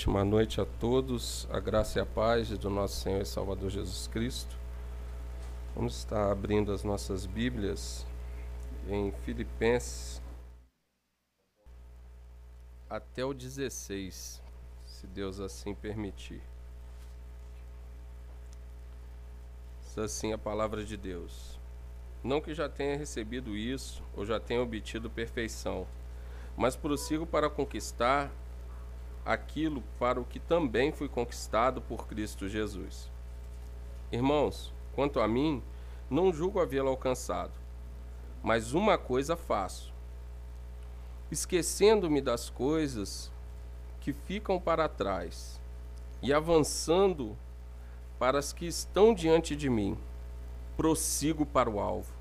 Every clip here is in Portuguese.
Ótima noite a todos, a graça e a paz do nosso Senhor e Salvador Jesus Cristo. Vamos estar abrindo as nossas Bíblias em Filipenses até o 16, se Deus assim permitir. Diz assim a palavra de Deus. Não que já tenha recebido isso ou já tenha obtido perfeição, mas prossigo para conquistar aquilo para o que também fui conquistado por Cristo Jesus. Irmãos, quanto a mim, não julgo havê-lo alcançado, mas uma coisa faço: esquecendo-me das coisas que ficam para trás e avançando para as que estão diante de mim, prossigo para o alvo,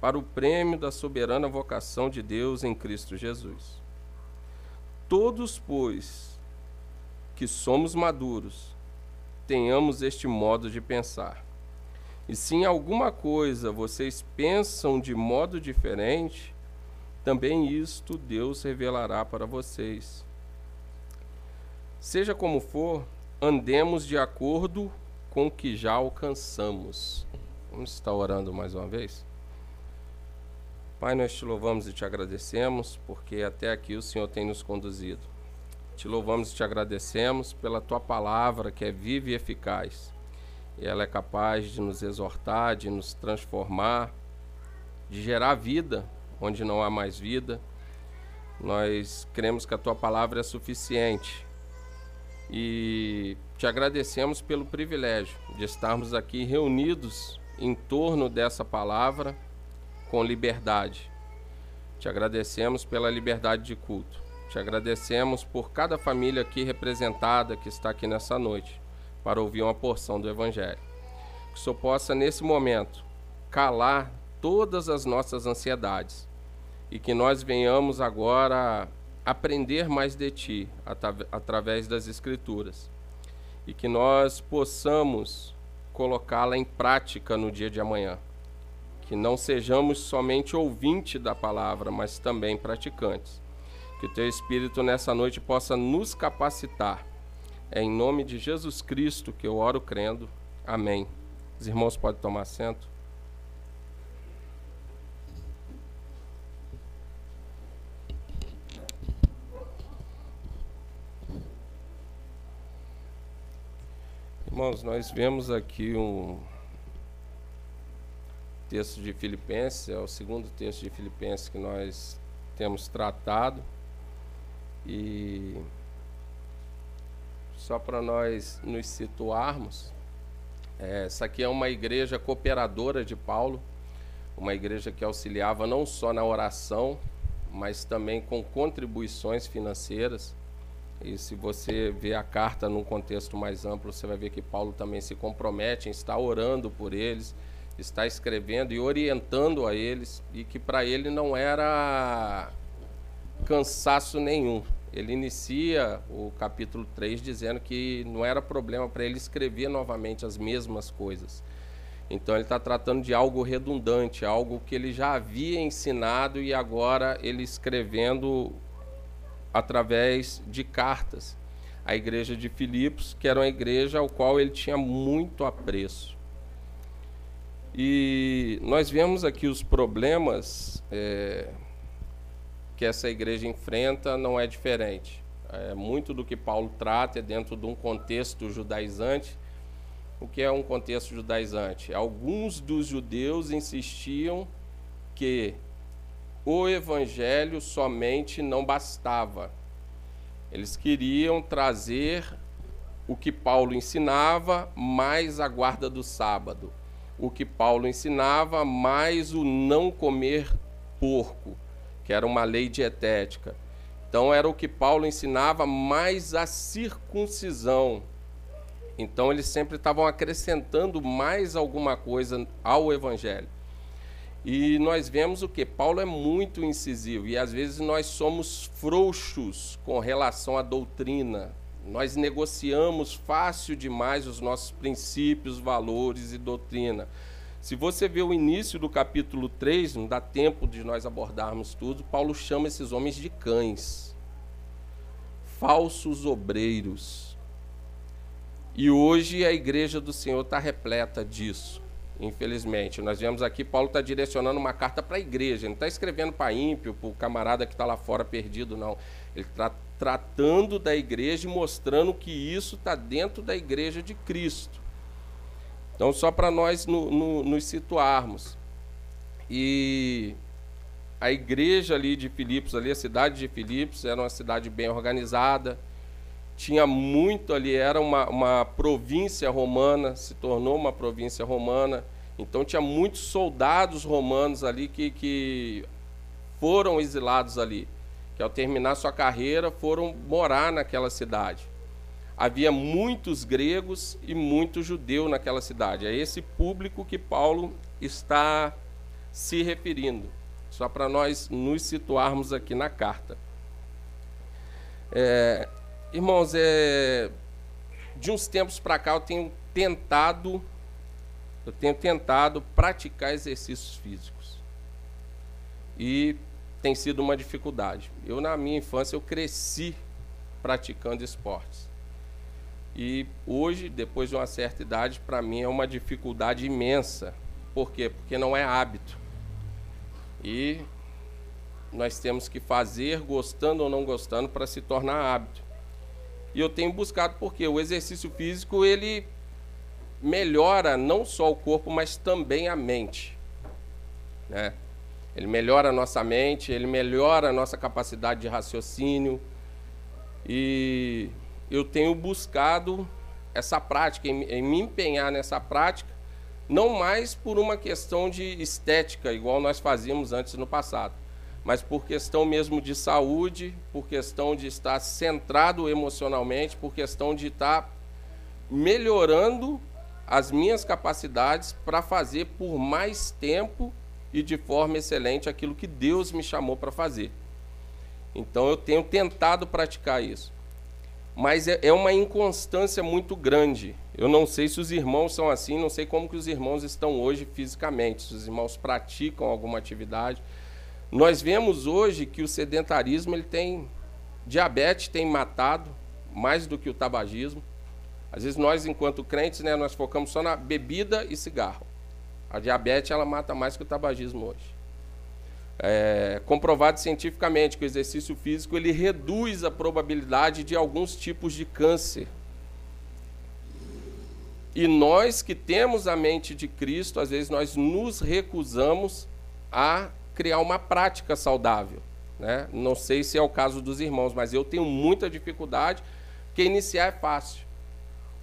para o prêmio da soberana vocação de Deus em Cristo Jesus. Todos, pois, que somos maduros, tenhamos este modo de pensar. E se em alguma coisa vocês pensam de modo diferente, também isto Deus revelará para vocês. Seja como for, andemos de acordo com o que já alcançamos. Vamos estar orando mais uma vez? Pai, nós te louvamos e te agradecemos, porque até aqui o Senhor tem nos conduzido. Te louvamos e te agradecemos pela tua palavra que é viva e eficaz. E ela é capaz de nos exortar, de nos transformar, de gerar vida onde não há mais vida. Nós cremos que a tua palavra é suficiente. E te agradecemos pelo privilégio de estarmos aqui reunidos em torno dessa palavra com liberdade. Te agradecemos pela liberdade de culto. Te agradecemos por cada família aqui representada que está aqui nessa noite para ouvir uma porção do Evangelho. Que o Senhor possa, nesse momento, calar todas as nossas ansiedades e que nós venhamos agora aprender mais de Ti através das Escrituras e que nós possamos colocá-la em prática no dia de amanhã que não sejamos somente ouvintes da palavra, mas também praticantes. Que o teu Espírito nessa noite possa nos capacitar. É em nome de Jesus Cristo que eu oro crendo. Amém. Os irmãos podem tomar assento. Irmãos, nós vemos aqui um, texto de Filipenses, é o segundo texto de Filipenses que nós temos tratado. E só para nós nos situarmos, é, essa aqui é uma igreja cooperadora de Paulo, uma igreja que auxiliava não só na oração, mas também com contribuições financeiras. E se você vê a carta num contexto mais amplo, você vai ver que Paulo também se compromete em estar orando por eles, está escrevendo e orientando a eles, e que para ele não era cansaço nenhum. Ele inicia o capítulo 3 dizendo que não era problema para ele escrever novamente as mesmas coisas. Então ele está tratando de algo redundante, algo que ele já havia ensinado e agora ele escrevendo através de cartas. A igreja de Filipos, que era uma igreja ao qual ele tinha muito apreço. E nós vemos aqui os problemas é, que essa igreja enfrenta não é diferente. É, muito do que Paulo trata é dentro de um contexto judaizante. O que é um contexto judaizante? Alguns dos judeus insistiam que o evangelho somente não bastava. Eles queriam trazer o que Paulo ensinava, mais a guarda do sábado o que Paulo ensinava, mais o não comer porco, que era uma lei dietética. Então era o que Paulo ensinava, mais a circuncisão. Então eles sempre estavam acrescentando mais alguma coisa ao evangelho. E nós vemos o que? Paulo é muito incisivo e às vezes nós somos frouxos com relação à doutrina, nós negociamos fácil demais os nossos princípios, valores e doutrina. Se você vê o início do capítulo 3, não dá tempo de nós abordarmos tudo, Paulo chama esses homens de cães. falsos obreiros. E hoje a igreja do Senhor está repleta disso, infelizmente. Nós vemos aqui, Paulo está direcionando uma carta para a igreja, não está escrevendo para ímpio, para o camarada que está lá fora perdido, não. Ele está tratando da igreja e mostrando que isso está dentro da igreja de Cristo. Então, só para nós no, no, nos situarmos. E a igreja ali de Filipos, ali, a cidade de Filipos, era uma cidade bem organizada, tinha muito ali, era uma, uma província romana, se tornou uma província romana, então tinha muitos soldados romanos ali que, que foram exilados ali, que ao terminar sua carreira foram morar naquela cidade. Havia muitos gregos e muito judeu naquela cidade. É esse público que Paulo está se referindo, só para nós nos situarmos aqui na carta. É, irmãos, é, de uns tempos para cá eu tenho tentado, eu tenho tentado praticar exercícios físicos. E tem sido uma dificuldade. Eu na minha infância eu cresci praticando esportes. E hoje, depois de uma certa idade, para mim é uma dificuldade imensa. Por quê? Porque não é hábito. E nós temos que fazer, gostando ou não gostando, para se tornar hábito. E eu tenho buscado porque o exercício físico ele melhora não só o corpo, mas também a mente. Né? Ele melhora a nossa mente, ele melhora a nossa capacidade de raciocínio. E eu tenho buscado essa prática, em, em me empenhar nessa prática, não mais por uma questão de estética, igual nós fazíamos antes no passado, mas por questão mesmo de saúde, por questão de estar centrado emocionalmente, por questão de estar melhorando as minhas capacidades para fazer por mais tempo e de forma excelente aquilo que Deus me chamou para fazer. Então eu tenho tentado praticar isso mas é, é uma inconstância muito grande. Eu não sei se os irmãos são assim, não sei como que os irmãos estão hoje fisicamente, se os irmãos praticam alguma atividade. Nós vemos hoje que o sedentarismo ele tem diabetes tem matado mais do que o tabagismo. Às vezes nós, enquanto crentes, né, nós focamos só na bebida e cigarro. A diabetes ela mata mais que o tabagismo hoje. É comprovado cientificamente que o exercício físico ele reduz a probabilidade de alguns tipos de câncer. E nós que temos a mente de Cristo, às vezes nós nos recusamos a criar uma prática saudável. Né? Não sei se é o caso dos irmãos, mas eu tenho muita dificuldade, porque iniciar é fácil.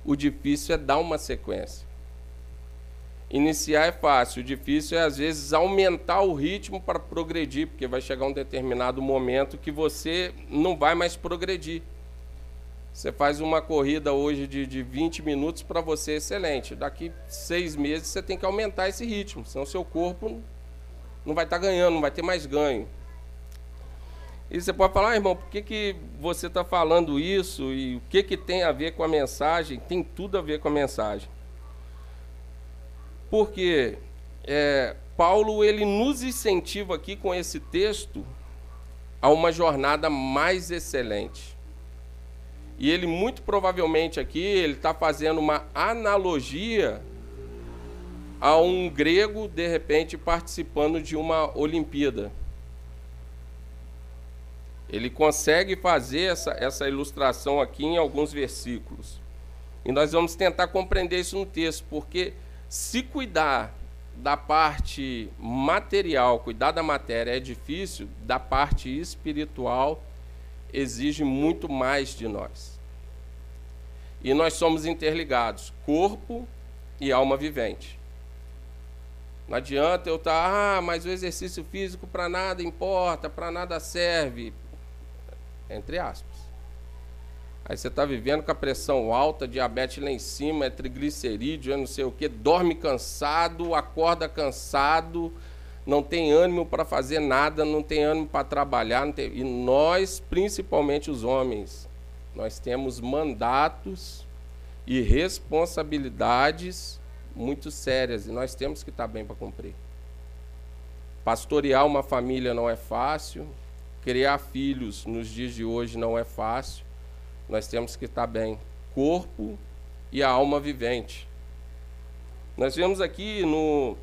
O difícil é dar uma sequência. Iniciar é fácil, difícil é às vezes aumentar o ritmo para progredir, porque vai chegar um determinado momento que você não vai mais progredir. Você faz uma corrida hoje de, de 20 minutos para você é excelente. Daqui seis meses você tem que aumentar esse ritmo, senão seu corpo não vai estar tá ganhando, não vai ter mais ganho. E você pode falar, ah, irmão, por que, que você está falando isso e o que, que tem a ver com a mensagem? Tem tudo a ver com a mensagem. Porque é, Paulo ele nos incentiva aqui com esse texto a uma jornada mais excelente. E ele muito provavelmente aqui ele está fazendo uma analogia a um grego de repente participando de uma Olimpíada. Ele consegue fazer essa, essa ilustração aqui em alguns versículos. E nós vamos tentar compreender isso no texto, porque se cuidar da parte material, cuidar da matéria é difícil, da parte espiritual exige muito mais de nós. E nós somos interligados, corpo e alma vivente. Não adianta eu estar, tá, ah, mas o exercício físico para nada importa, para nada serve. Entre aspas. Aí você está vivendo com a pressão alta, diabetes lá em cima, é triglicerídeo, é não sei o que, dorme cansado, acorda cansado, não tem ânimo para fazer nada, não tem ânimo para trabalhar. Tem... E nós, principalmente os homens, nós temos mandatos e responsabilidades muito sérias e nós temos que estar tá bem para cumprir. Pastorear uma família não é fácil, criar filhos nos dias de hoje não é fácil nós temos que estar bem, corpo e a alma vivente. Nós vemos aqui no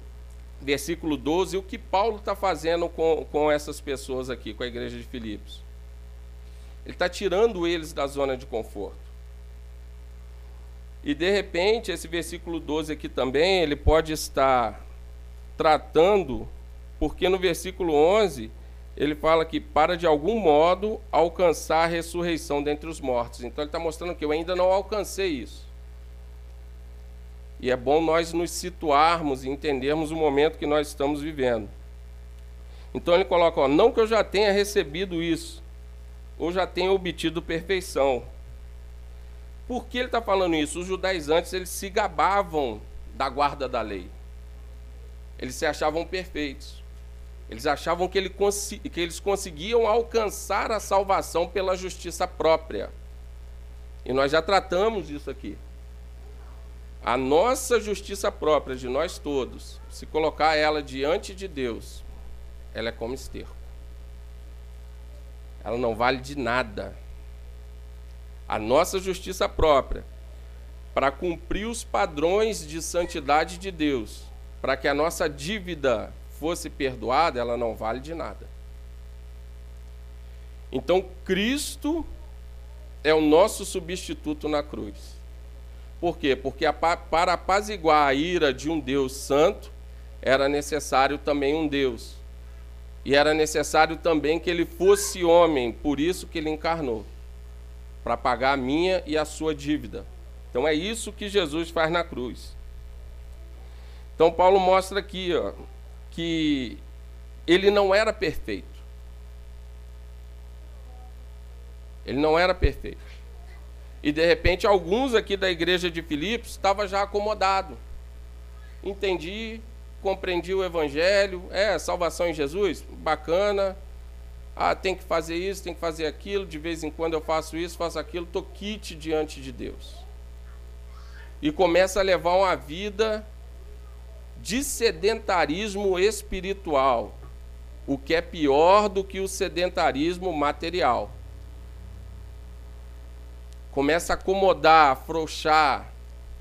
versículo 12 o que Paulo está fazendo com, com essas pessoas aqui, com a igreja de Filipos. Ele está tirando eles da zona de conforto. E de repente, esse versículo 12 aqui também, ele pode estar tratando, porque no versículo 11 ele fala que para de algum modo alcançar a ressurreição dentre os mortos. Então ele está mostrando que eu ainda não alcancei isso. E é bom nós nos situarmos e entendermos o momento que nós estamos vivendo. Então ele coloca, ó, não que eu já tenha recebido isso, ou já tenha obtido perfeição. Por que ele está falando isso? Os judaizantes eles se gabavam da guarda da lei. Eles se achavam perfeitos. Eles achavam que, ele que eles conseguiam alcançar a salvação pela justiça própria. E nós já tratamos isso aqui. A nossa justiça própria de nós todos, se colocar ela diante de Deus, ela é como esterco. Ela não vale de nada. A nossa justiça própria, para cumprir os padrões de santidade de Deus, para que a nossa dívida fosse perdoada, ela não vale de nada. Então, Cristo é o nosso substituto na cruz. Por quê? Porque para apaziguar a ira de um Deus santo, era necessário também um Deus. E era necessário também que ele fosse homem, por isso que ele encarnou para pagar a minha e a sua dívida. Então é isso que Jesus faz na cruz. Então Paulo mostra aqui ó, que ele não era perfeito. Ele não era perfeito. E de repente alguns aqui da igreja de Filipos estavam já acomodados. Entendi, compreendi o evangelho, é salvação em Jesus, bacana. Ah, tem que fazer isso, tem que fazer aquilo, de vez em quando eu faço isso, faço aquilo, estou quite diante de Deus. E começa a levar uma vida de sedentarismo espiritual, o que é pior do que o sedentarismo material começa a acomodar, afrouxar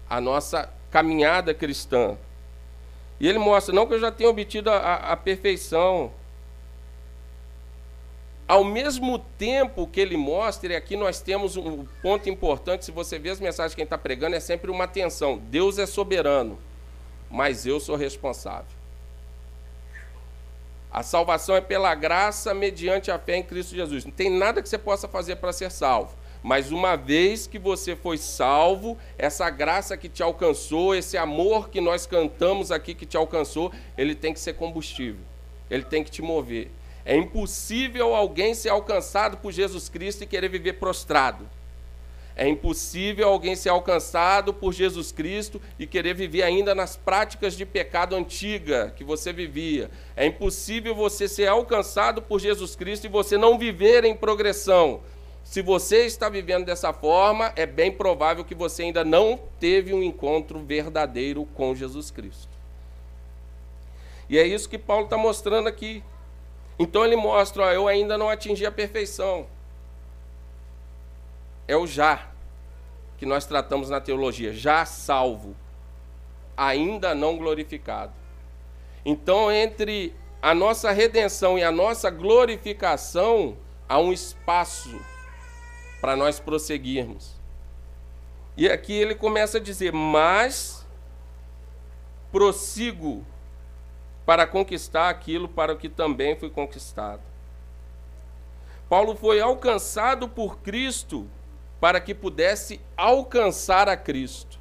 a nossa caminhada cristã. E ele mostra, não que eu já tenha obtido a, a perfeição. Ao mesmo tempo que ele mostra, e aqui nós temos um ponto importante, se você vê as mensagens que ele está pregando, é sempre uma atenção. Deus é soberano, mas eu sou responsável. A salvação é pela graça mediante a fé em Cristo Jesus. Não tem nada que você possa fazer para ser salvo. Mas uma vez que você foi salvo, essa graça que te alcançou, esse amor que nós cantamos aqui que te alcançou, ele tem que ser combustível. Ele tem que te mover. É impossível alguém ser alcançado por Jesus Cristo e querer viver prostrado. É impossível alguém ser alcançado por Jesus Cristo e querer viver ainda nas práticas de pecado antiga que você vivia. É impossível você ser alcançado por Jesus Cristo e você não viver em progressão. Se você está vivendo dessa forma, é bem provável que você ainda não teve um encontro verdadeiro com Jesus Cristo. E é isso que Paulo está mostrando aqui. Então ele mostra: ó, eu ainda não atingi a perfeição. É o já que nós tratamos na teologia, já salvo, ainda não glorificado. Então, entre a nossa redenção e a nossa glorificação, há um espaço para nós prosseguirmos. E aqui ele começa a dizer: Mas prossigo para conquistar aquilo para o que também fui conquistado. Paulo foi alcançado por Cristo para que pudesse alcançar a Cristo.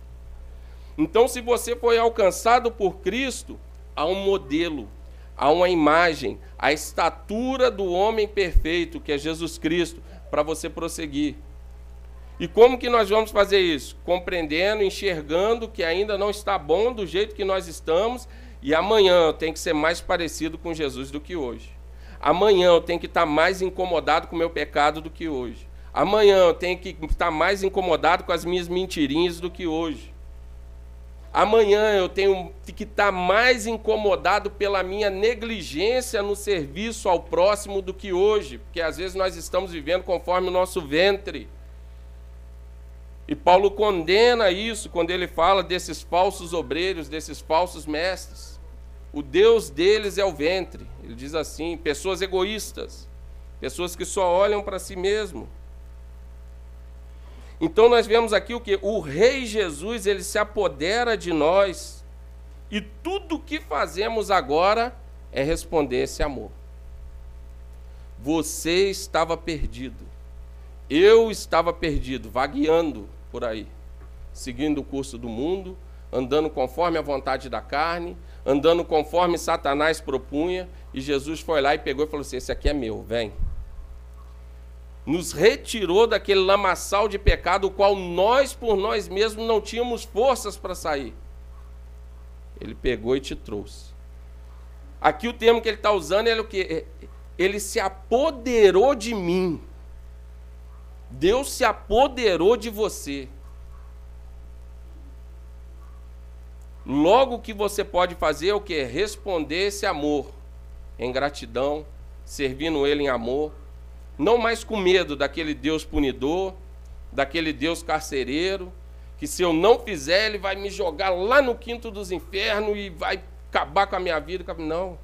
Então, se você foi alcançado por Cristo, há um modelo, há uma imagem, a estatura do homem perfeito, que é Jesus Cristo, para você prosseguir. E como que nós vamos fazer isso? Compreendendo, enxergando que ainda não está bom do jeito que nós estamos e amanhã eu tenho que ser mais parecido com Jesus do que hoje. Amanhã eu tenho que estar mais incomodado com o meu pecado do que hoje. Amanhã eu tenho que estar mais incomodado com as minhas mentirinhas do que hoje. Amanhã eu tenho que estar mais incomodado pela minha negligência no serviço ao próximo do que hoje, porque às vezes nós estamos vivendo conforme o nosso ventre. E Paulo condena isso quando ele fala desses falsos obreiros, desses falsos mestres. O Deus deles é o ventre. Ele diz assim: pessoas egoístas, pessoas que só olham para si mesmo. Então nós vemos aqui o que? O Rei Jesus, ele se apodera de nós. E tudo o que fazemos agora é responder esse amor. Você estava perdido. Eu estava perdido, vagueando por aí, seguindo o curso do mundo, andando conforme a vontade da carne, andando conforme Satanás propunha, e Jesus foi lá e pegou e falou assim: Esse aqui é meu, vem. Nos retirou daquele lamaçal de pecado, o qual nós por nós mesmos não tínhamos forças para sair. Ele pegou e te trouxe. Aqui o termo que ele está usando é o que? Ele se apoderou de mim. Deus se apoderou de você. Logo que você pode fazer é o que? Responder esse amor em gratidão, servindo Ele em amor, não mais com medo daquele Deus punidor, daquele Deus carcereiro, que se eu não fizer, Ele vai me jogar lá no quinto dos infernos e vai acabar com a minha vida. Não.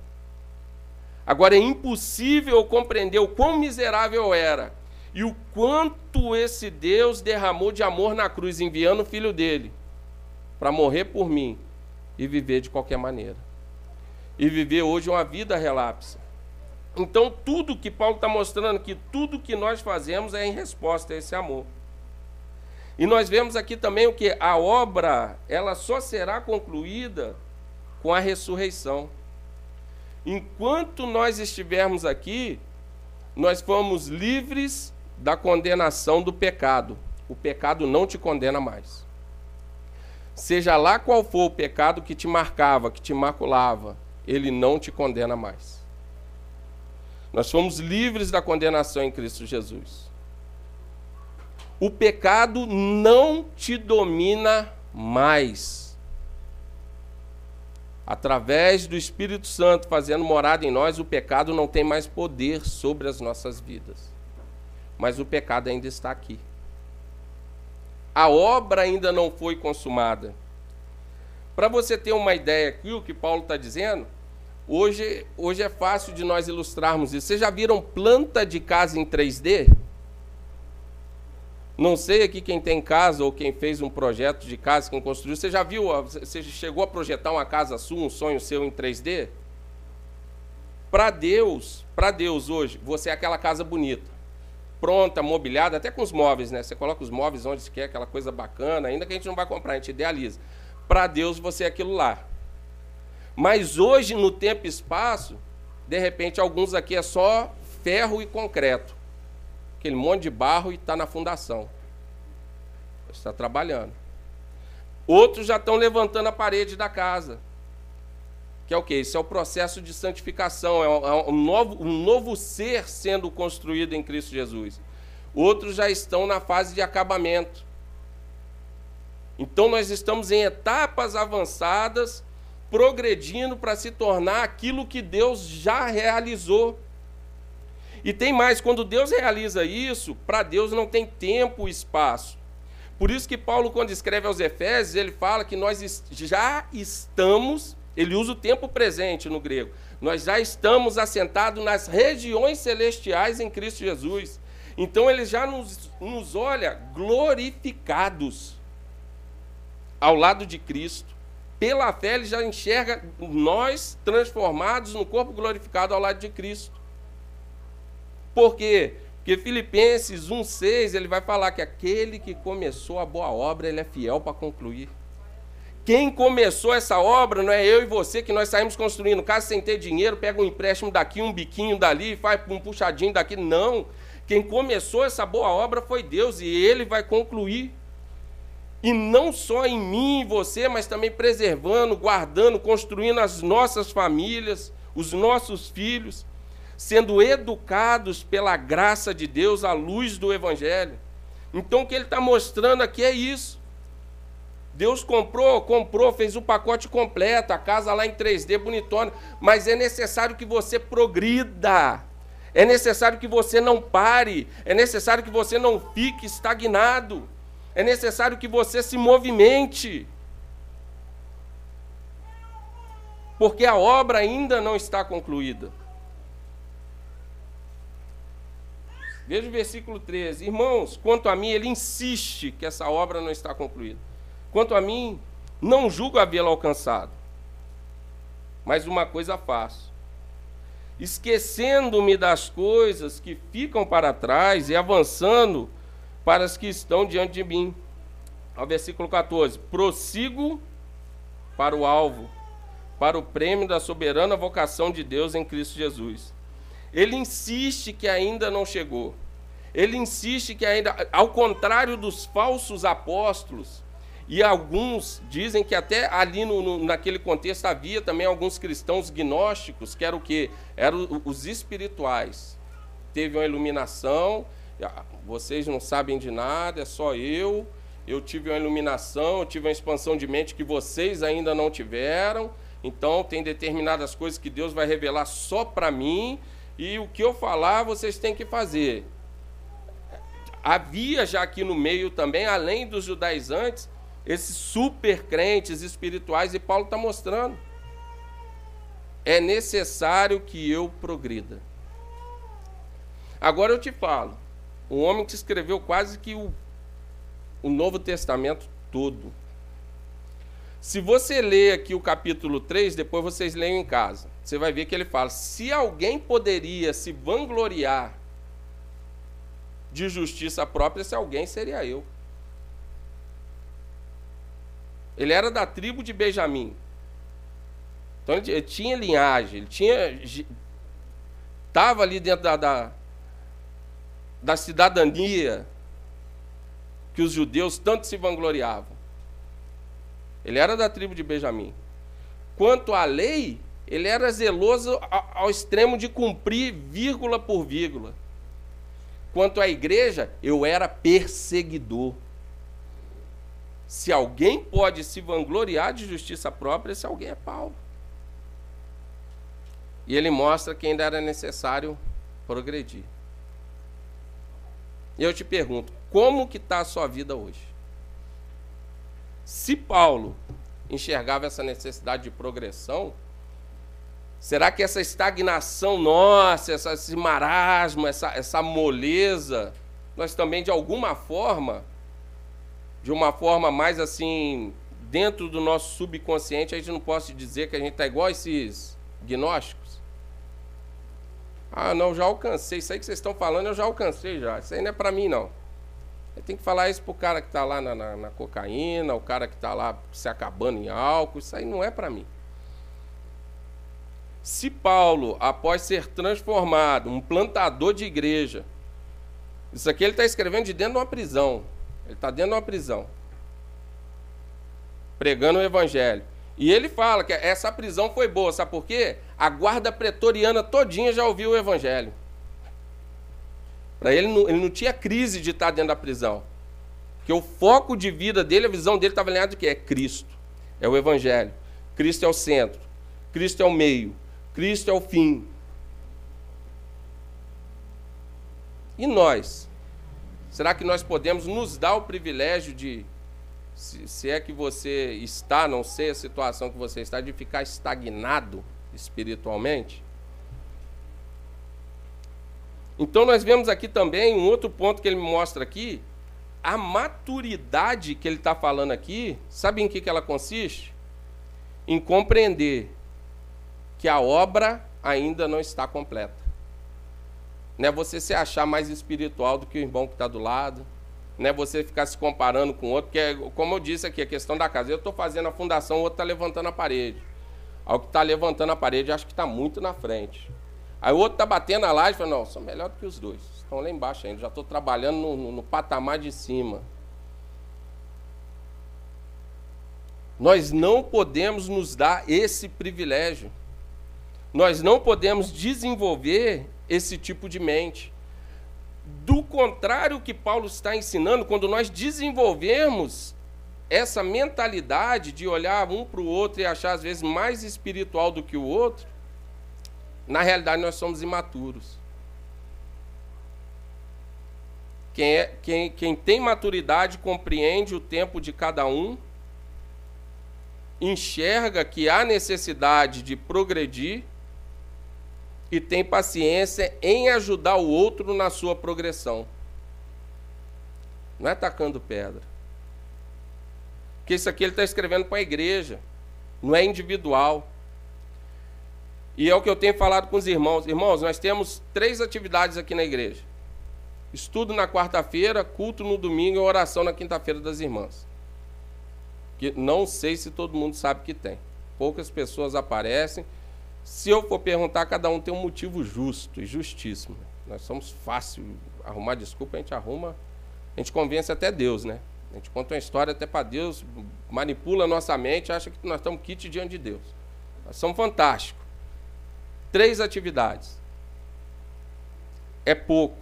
Agora é impossível compreender o quão miserável eu era e o quanto esse Deus derramou de amor na cruz, enviando o filho dele para morrer por mim e viver de qualquer maneira. E viver hoje uma vida relapsa. Então, tudo que Paulo está mostrando que tudo que nós fazemos é em resposta a esse amor. E nós vemos aqui também o que a obra, ela só será concluída com a ressurreição. Enquanto nós estivermos aqui, nós fomos livres da condenação do pecado. O pecado não te condena mais. Seja lá qual for o pecado que te marcava, que te maculava, ele não te condena mais. Nós fomos livres da condenação em Cristo Jesus. O pecado não te domina mais. Através do Espírito Santo fazendo morada em nós, o pecado não tem mais poder sobre as nossas vidas mas o pecado ainda está aqui. A obra ainda não foi consumada. Para você ter uma ideia aqui, o que Paulo está dizendo, hoje, hoje é fácil de nós ilustrarmos isso. Vocês já viram planta de casa em 3D? Não sei aqui quem tem casa ou quem fez um projeto de casa, quem construiu. Você já viu, você chegou a projetar uma casa sua, um sonho seu em 3D? Para Deus, para Deus hoje, você é aquela casa bonita pronta, mobiliada, até com os móveis, né? Você coloca os móveis onde quer, aquela coisa bacana, ainda que a gente não vai comprar, a gente idealiza. Para Deus você é aquilo lá. Mas hoje, no tempo e espaço, de repente, alguns aqui é só ferro e concreto. Aquele monte de barro e está na fundação. Está trabalhando. Outros já estão levantando a parede da casa. Que é o que? Isso é o processo de santificação, é um novo, um novo ser sendo construído em Cristo Jesus. Outros já estão na fase de acabamento. Então nós estamos em etapas avançadas, progredindo para se tornar aquilo que Deus já realizou. E tem mais, quando Deus realiza isso, para Deus não tem tempo e espaço. Por isso que Paulo, quando escreve aos Efésios, ele fala que nós já estamos ele usa o tempo presente no grego. Nós já estamos assentados nas regiões celestiais em Cristo Jesus. Então ele já nos, nos olha glorificados ao lado de Cristo. Pela fé ele já enxerga nós transformados no corpo glorificado ao lado de Cristo. Por quê? Porque Filipenses 1,6 ele vai falar que aquele que começou a boa obra, ele é fiel para concluir. Quem começou essa obra não é eu e você que nós saímos construindo casa sem ter dinheiro, pega um empréstimo daqui, um biquinho dali, faz um puxadinho daqui. Não. Quem começou essa boa obra foi Deus e Ele vai concluir. E não só em mim e você, mas também preservando, guardando, construindo as nossas famílias, os nossos filhos, sendo educados pela graça de Deus à luz do Evangelho. Então o que ele está mostrando aqui é isso. Deus comprou, comprou, fez o pacote completo, a casa lá em 3D bonitona, mas é necessário que você progrida. É necessário que você não pare, é necessário que você não fique estagnado. É necessário que você se movimente. Porque a obra ainda não está concluída. Veja o versículo 13. Irmãos, quanto a mim, ele insiste que essa obra não está concluída. Quanto a mim, não julgo havê-la alcançado. Mas uma coisa faço. Esquecendo-me das coisas que ficam para trás e avançando para as que estão diante de mim. Ao versículo 14: Prossigo para o alvo, para o prêmio da soberana vocação de Deus em Cristo Jesus. Ele insiste que ainda não chegou. Ele insiste que ainda, ao contrário dos falsos apóstolos, e alguns dizem que até ali no, no, naquele contexto havia também alguns cristãos gnósticos, que eram o quê? Eram os espirituais. Teve uma iluminação, vocês não sabem de nada, é só eu. Eu tive uma iluminação, eu tive uma expansão de mente que vocês ainda não tiveram. Então, tem determinadas coisas que Deus vai revelar só para mim, e o que eu falar, vocês têm que fazer. Havia já aqui no meio também, além dos judaizantes, esses super crentes espirituais, e Paulo está mostrando. É necessário que eu progrida. Agora eu te falo, um homem que escreveu quase que o, o Novo Testamento todo. Se você ler aqui o capítulo 3, depois vocês leiam em casa. Você vai ver que ele fala: se alguém poderia se vangloriar de justiça própria, se alguém seria eu. Ele era da tribo de Benjamim. Então ele tinha linhagem, ele tinha. Estava ali dentro da, da, da cidadania que os judeus tanto se vangloriavam. Ele era da tribo de Benjamim. Quanto à lei, ele era zeloso ao extremo de cumprir vírgula por vírgula. Quanto à igreja, eu era perseguidor. Se alguém pode se vangloriar de justiça própria, esse alguém é Paulo. E ele mostra que ainda era necessário progredir. E eu te pergunto, como que está a sua vida hoje? Se Paulo enxergava essa necessidade de progressão, será que essa estagnação nossa, essa, esse marasmo, essa, essa moleza, nós também de alguma forma, de uma forma mais assim, dentro do nosso subconsciente, a gente não pode dizer que a gente está igual a esses gnósticos? Ah, não, já alcancei. Isso aí que vocês estão falando, eu já alcancei já. Isso aí não é para mim, não. Tem que falar isso pro cara que está lá na, na, na, cocaína, o cara que está lá se acabando em álcool. Isso aí não é para mim. Se Paulo, após ser transformado, um plantador de igreja, isso aqui ele está escrevendo de dentro de uma prisão. Ele está dentro de uma prisão. Pregando o evangelho. E ele fala que essa prisão foi boa, sabe por quê? A guarda pretoriana todinha já ouviu o evangelho. Para ele, ele não tinha crise de estar dentro da prisão. Porque o foco de vida dele, a visão dele estava alinhada de que é Cristo. É o Evangelho. Cristo é o centro. Cristo é o meio. Cristo é o fim. E nós? Será que nós podemos nos dar o privilégio de, se, se é que você está, não sei a situação que você está, de ficar estagnado espiritualmente? Então nós vemos aqui também um outro ponto que ele mostra aqui, a maturidade que ele está falando aqui, sabe em que, que ela consiste? Em compreender que a obra ainda não está completa. Não é você se achar mais espiritual do que o irmão que está do lado, não é você ficar se comparando com outro, porque, como eu disse aqui, a questão da casa, eu estou fazendo a fundação, o outro está levantando a parede. Ao que está levantando a parede, acho que está muito na frente. Aí o outro está batendo a laje e fala, não, sou melhor do que os dois. Estão lá embaixo ainda, já estou trabalhando no, no, no patamar de cima. Nós não podemos nos dar esse privilégio. Nós não podemos desenvolver esse tipo de mente. Do contrário que Paulo está ensinando, quando nós desenvolvermos essa mentalidade de olhar um para o outro e achar às vezes mais espiritual do que o outro, na realidade, nós somos imaturos. Quem, é, quem, quem tem maturidade compreende o tempo de cada um, enxerga que há necessidade de progredir e tem paciência em ajudar o outro na sua progressão. Não é tacando pedra. Porque isso aqui ele está escrevendo para a igreja, não é individual. E é o que eu tenho falado com os irmãos. Irmãos, nós temos três atividades aqui na igreja: estudo na quarta-feira, culto no domingo e oração na quinta-feira das irmãs. Que não sei se todo mundo sabe que tem. Poucas pessoas aparecem. Se eu for perguntar, cada um tem um motivo justo e justíssimo. Nós somos fácil arrumar desculpa, a gente arruma, a gente convence até Deus, né? A gente conta uma história até para Deus, manipula a nossa mente, acha que nós estamos kit diante de Deus. Nós somos fantásticos. Três atividades. É pouco.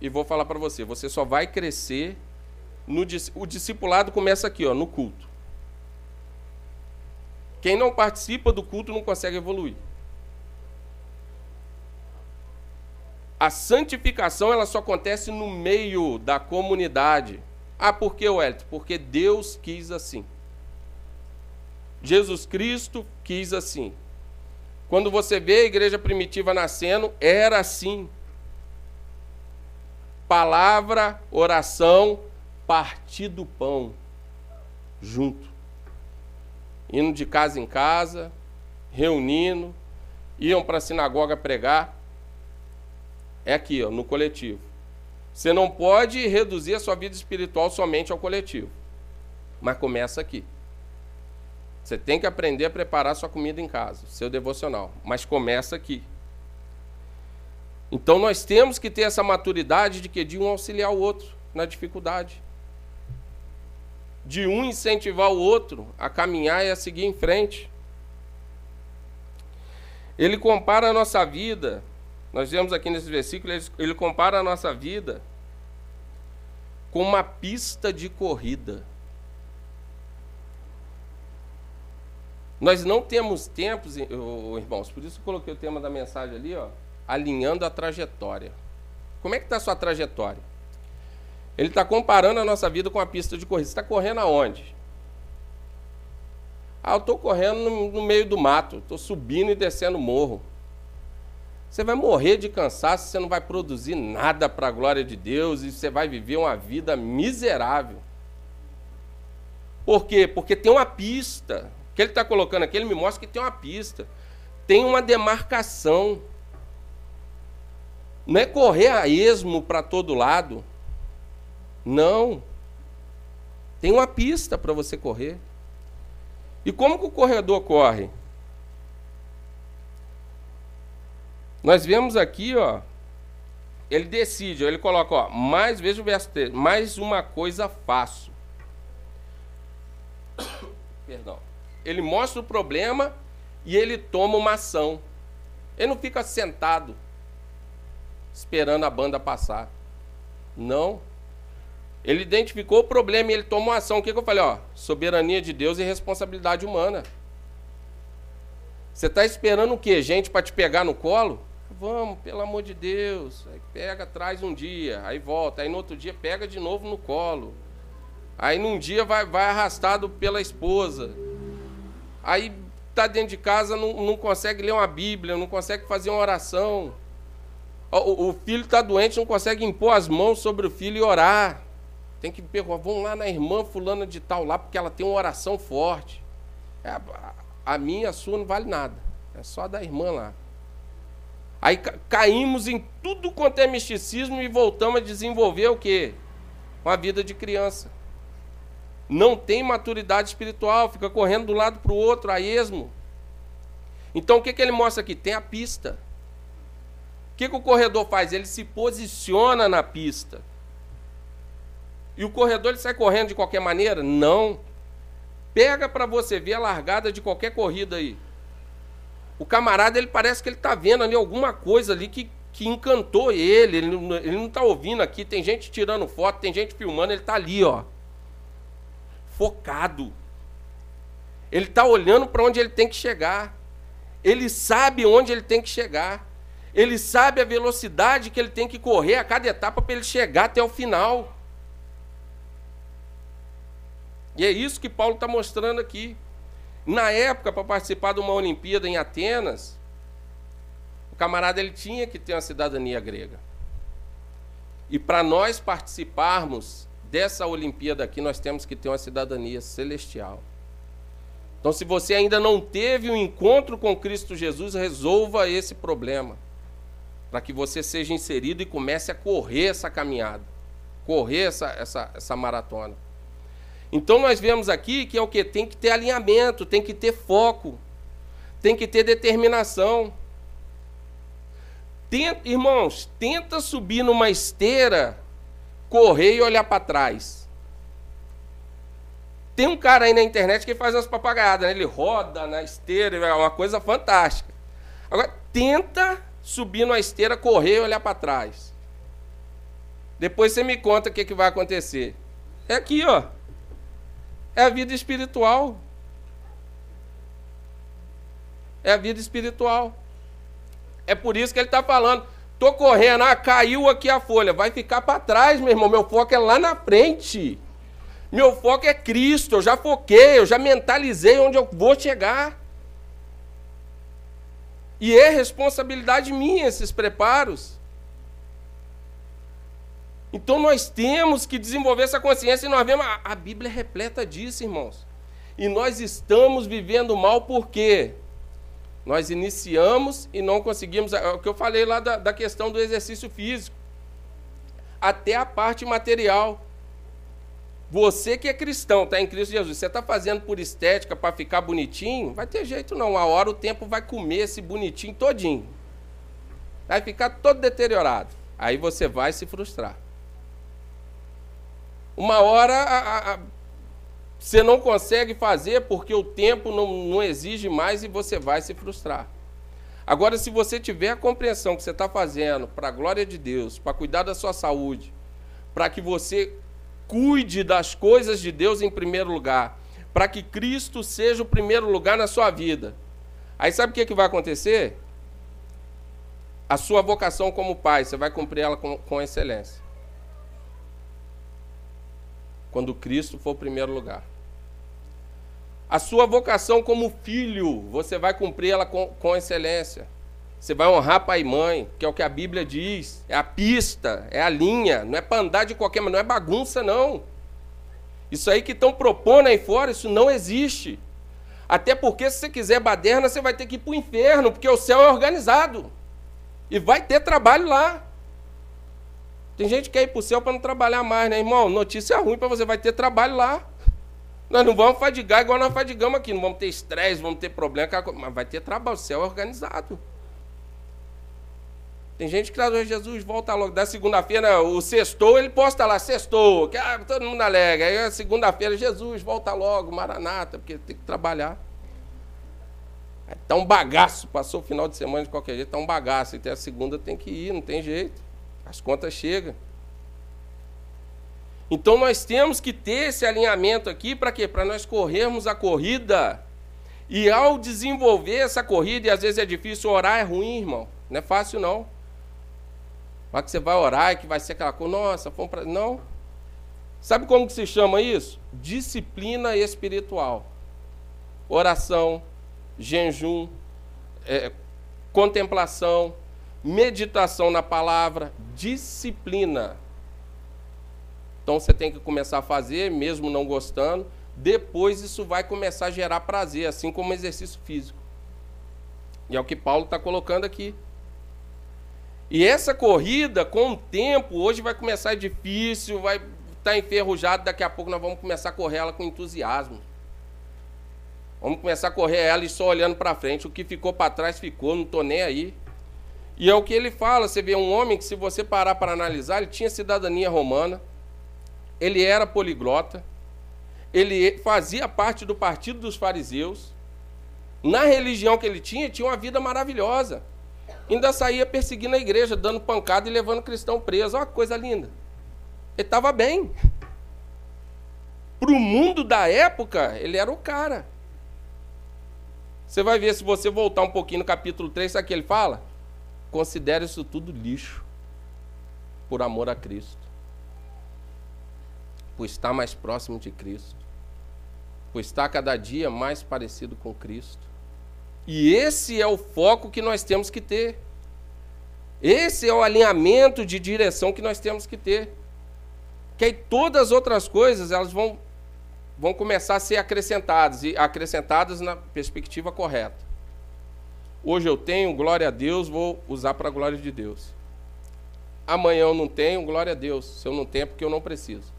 E vou falar para você, você só vai crescer no o discipulado começa aqui, ó, no culto. Quem não participa do culto não consegue evoluir. A santificação ela só acontece no meio da comunidade. Ah, por que, Wellington? Porque Deus quis assim. Jesus Cristo quis assim. Quando você vê a igreja primitiva nascendo, era assim. Palavra, oração, partir do pão, junto indo de casa em casa, reunindo, iam para a sinagoga pregar. É aqui, ó, no coletivo. Você não pode reduzir a sua vida espiritual somente ao coletivo. Mas começa aqui. Você tem que aprender a preparar sua comida em casa, seu devocional. Mas começa aqui. Então nós temos que ter essa maturidade de que de um auxiliar o outro na dificuldade de um incentivar o outro a caminhar e a seguir em frente. Ele compara a nossa vida, nós vemos aqui nesse versículo, ele compara a nossa vida com uma pista de corrida. Nós não temos tempos, irmãos, por isso eu coloquei o tema da mensagem ali, ó, alinhando a trajetória. Como é que está a sua trajetória? Ele está comparando a nossa vida com a pista de corrida. Você está correndo aonde? Ah, eu estou correndo no, no, meio do mato, estou subindo e descendo morro. Você vai morrer de cansaço, você não vai produzir nada para a glória de Deus e você vai viver uma vida miserável. Por quê? Porque tem uma pista. O que ele está colocando aqui, ele me mostra que tem uma pista. Tem uma demarcação. Não é correr a esmo para todo lado. Não. Tem uma pista para você correr. E como que o corredor corre? Nós vemos aqui, ó, ele decide, ele coloca, ó, mais, veja o verso 3, mais uma coisa faço. Perdão. Ele mostra o problema e ele toma uma ação. Ele não fica sentado esperando a banda passar. Não. Ele identificou o problema e ele tomou ação. O que, que eu falei? Ó, soberania de Deus e responsabilidade humana. Você está esperando o quê? Gente para te pegar no colo? Vamos, pelo amor de Deus. Aí pega, traz um dia, aí volta. Aí no outro dia pega de novo no colo. Aí num dia vai, vai arrastado pela esposa. Aí está dentro de casa, não, não consegue ler uma Bíblia, não consegue fazer uma oração. O, o filho está doente, não consegue impor as mãos sobre o filho e orar. Tem que perguntar, vamos lá na irmã fulana de tal lá, porque ela tem uma oração forte. É, a, minha, a sua não vale nada. É só da irmã lá. Aí caímos em tudo quanto é misticismo e voltamos a desenvolver o quê? Uma vida de criança. Não tem maturidade espiritual, fica correndo um lado para o outro, a esmo. Então o que, que ele mostra aqui? Tem a pista. O que, que o corredor faz? Ele se posiciona na pista. E o corredor ele sai correndo de qualquer maneira? Não. Pega para você ver a largada de qualquer corrida aí. O camarada, ele parece que ele está vendo ali alguma coisa ali que, que encantou ele. Ele, ele não está ouvindo aqui. Tem gente tirando foto, tem gente filmando. Ele está ali, ó. Focado. Ele está olhando para onde ele tem que chegar. Ele sabe onde ele tem que chegar. Ele sabe a velocidade que ele tem que correr a cada etapa para ele chegar até o final. E é isso que Paulo está mostrando aqui. Na época, para participar de uma Olimpíada em Atenas, o camarada ele tinha que ter uma cidadania grega. E para nós participarmos dessa Olimpíada aqui, nós temos que ter uma cidadania celestial. Então, se você ainda não teve um encontro com Cristo Jesus, resolva esse problema. Para que você seja inserido e comece a correr essa caminhada. Correr essa, essa, essa maratona. Então nós vemos aqui que é o que? Tem que ter alinhamento, tem que ter foco, tem que ter determinação. Tenta, irmãos, tenta subir numa esteira, correr e olhar para trás. Tem um cara aí na internet que faz umas papagaiadas, né? ele roda na esteira, é uma coisa fantástica. Agora, tenta subir numa esteira, correr e olhar para trás. Depois você me conta o que, que vai acontecer. É aqui, ó. É a vida espiritual. É a vida espiritual. É por isso que ele está falando. Tô correndo, ah, caiu aqui a folha. Vai ficar para trás, meu irmão. Meu foco é lá na frente. Meu foco é Cristo. Eu já foquei, eu já mentalizei onde eu vou chegar. E é responsabilidade minha esses preparos. Então nós temos que desenvolver essa consciência e nós vemos, a, a Bíblia é repleta disso, irmãos. E nós estamos vivendo mal por quê? Nós iniciamos e não conseguimos. É o que eu falei lá da, da questão do exercício físico. Até a parte material. Você que é cristão, está em Cristo Jesus, você está fazendo por estética para ficar bonitinho? Vai ter jeito não. A hora o tempo vai comer esse bonitinho todinho. Vai ficar todo deteriorado. Aí você vai se frustrar. Uma hora a, a, você não consegue fazer porque o tempo não, não exige mais e você vai se frustrar. Agora, se você tiver a compreensão que você está fazendo para a glória de Deus, para cuidar da sua saúde, para que você cuide das coisas de Deus em primeiro lugar, para que Cristo seja o primeiro lugar na sua vida. Aí sabe o que, que vai acontecer? A sua vocação como pai, você vai cumprir ela com, com excelência quando Cristo for o primeiro lugar. A sua vocação como filho, você vai cumprir ela com, com excelência. Você vai honrar pai e mãe, que é o que a Bíblia diz. É a pista, é a linha. Não é para andar de qualquer maneira, não é bagunça, não. Isso aí que estão propondo aí fora, isso não existe. Até porque, se você quiser baderna, você vai ter que ir para o inferno, porque o céu é organizado. E vai ter trabalho lá. Tem gente que quer ir para o céu para não trabalhar mais, né, irmão? Notícia ruim para você, vai ter trabalho lá. Nós não vamos fadigar igual nós fadigamos aqui, não vamos ter estresse, vamos ter problema, mas vai ter trabalho, o céu é organizado. Tem gente que traz hoje Jesus, volta logo. Da segunda-feira, o sextou, ele posta lá, sextou, que ah, todo mundo alega. Aí segunda-feira, Jesus, volta logo, maranata, porque tem que trabalhar. Está um bagaço, passou o final de semana de qualquer jeito, está um bagaço. E até a segunda tem que ir, não tem jeito. As contas chegam. Então nós temos que ter esse alinhamento aqui para quê? Para nós corrermos a corrida. E ao desenvolver essa corrida, e às vezes é difícil, orar é ruim, irmão. Não é fácil não. Mas que você vai orar e que vai ser aquela coisa, nossa, fomos para. Não. Sabe como que se chama isso? Disciplina espiritual. Oração, jejum, é, contemplação, meditação na palavra, disciplina. Então você tem que começar a fazer, mesmo não gostando. Depois isso vai começar a gerar prazer, assim como exercício físico. E é o que Paulo está colocando aqui. E essa corrida, com o tempo, hoje vai começar difícil, vai estar tá enferrujado, daqui a pouco nós vamos começar a correr ela com entusiasmo. Vamos começar a correr ela e só olhando para frente. O que ficou para trás ficou, não estou nem aí. E é o que ele fala, você vê um homem que se você parar para analisar, ele tinha cidadania romana, ele era poliglota, ele fazia parte do partido dos fariseus, na religião que ele tinha, tinha uma vida maravilhosa. Ainda saía perseguindo a igreja, dando pancada e levando cristão preso. Olha que coisa linda. Ele estava bem. Para o mundo da época, ele era o cara. Você vai ver, se você voltar um pouquinho no capítulo 3, sabe o que ele fala? Considere isso tudo lixo, por amor a Cristo, por estar mais próximo de Cristo, por estar cada dia mais parecido com Cristo. E esse é o foco que nós temos que ter. Esse é o alinhamento de direção que nós temos que ter. Que aí todas as outras coisas elas vão, vão começar a ser acrescentadas, e acrescentadas na perspectiva correta. Hoje eu tenho, glória a Deus, vou usar para a glória de Deus. Amanhã eu não tenho, glória a Deus. Se eu não tenho, é porque eu não preciso.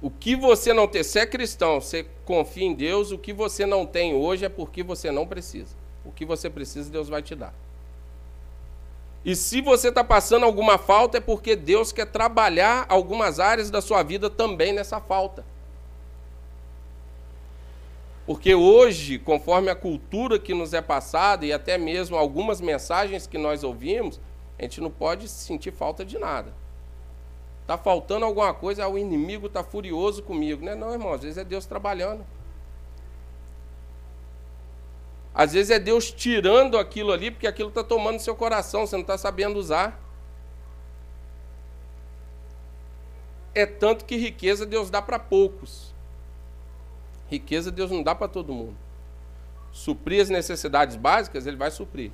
O que você não tem, se é cristão, você confia em Deus, o que você não tem hoje é porque você não precisa. O que você precisa, Deus vai te dar. E se você está passando alguma falta, é porque Deus quer trabalhar algumas áreas da sua vida também nessa falta. Porque hoje, conforme a cultura que nos é passada e até mesmo algumas mensagens que nós ouvimos, a gente não pode sentir falta de nada. Está faltando alguma coisa, ah, o inimigo está furioso comigo. Não é não, irmão, às vezes é Deus trabalhando. Às vezes é Deus tirando aquilo ali, porque aquilo está tomando seu coração, você não está sabendo usar. É tanto que riqueza Deus dá para poucos. Riqueza Deus não dá para todo mundo. Suprir as necessidades básicas, Ele vai suprir.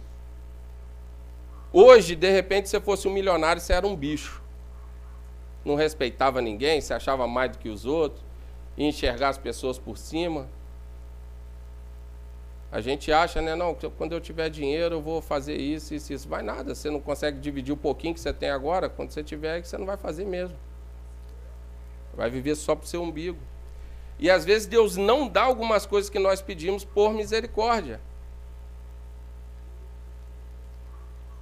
Hoje, de repente, se fosse um milionário, você era um bicho. Não respeitava ninguém, se achava mais do que os outros, ia enxergar as pessoas por cima. A gente acha, né? Não, quando eu tiver dinheiro eu vou fazer isso, isso, isso. Vai nada, você não consegue dividir o pouquinho que você tem agora, quando você tiver, você não vai fazer mesmo. Vai viver só para o seu umbigo. E às vezes Deus não dá algumas coisas que nós pedimos por misericórdia.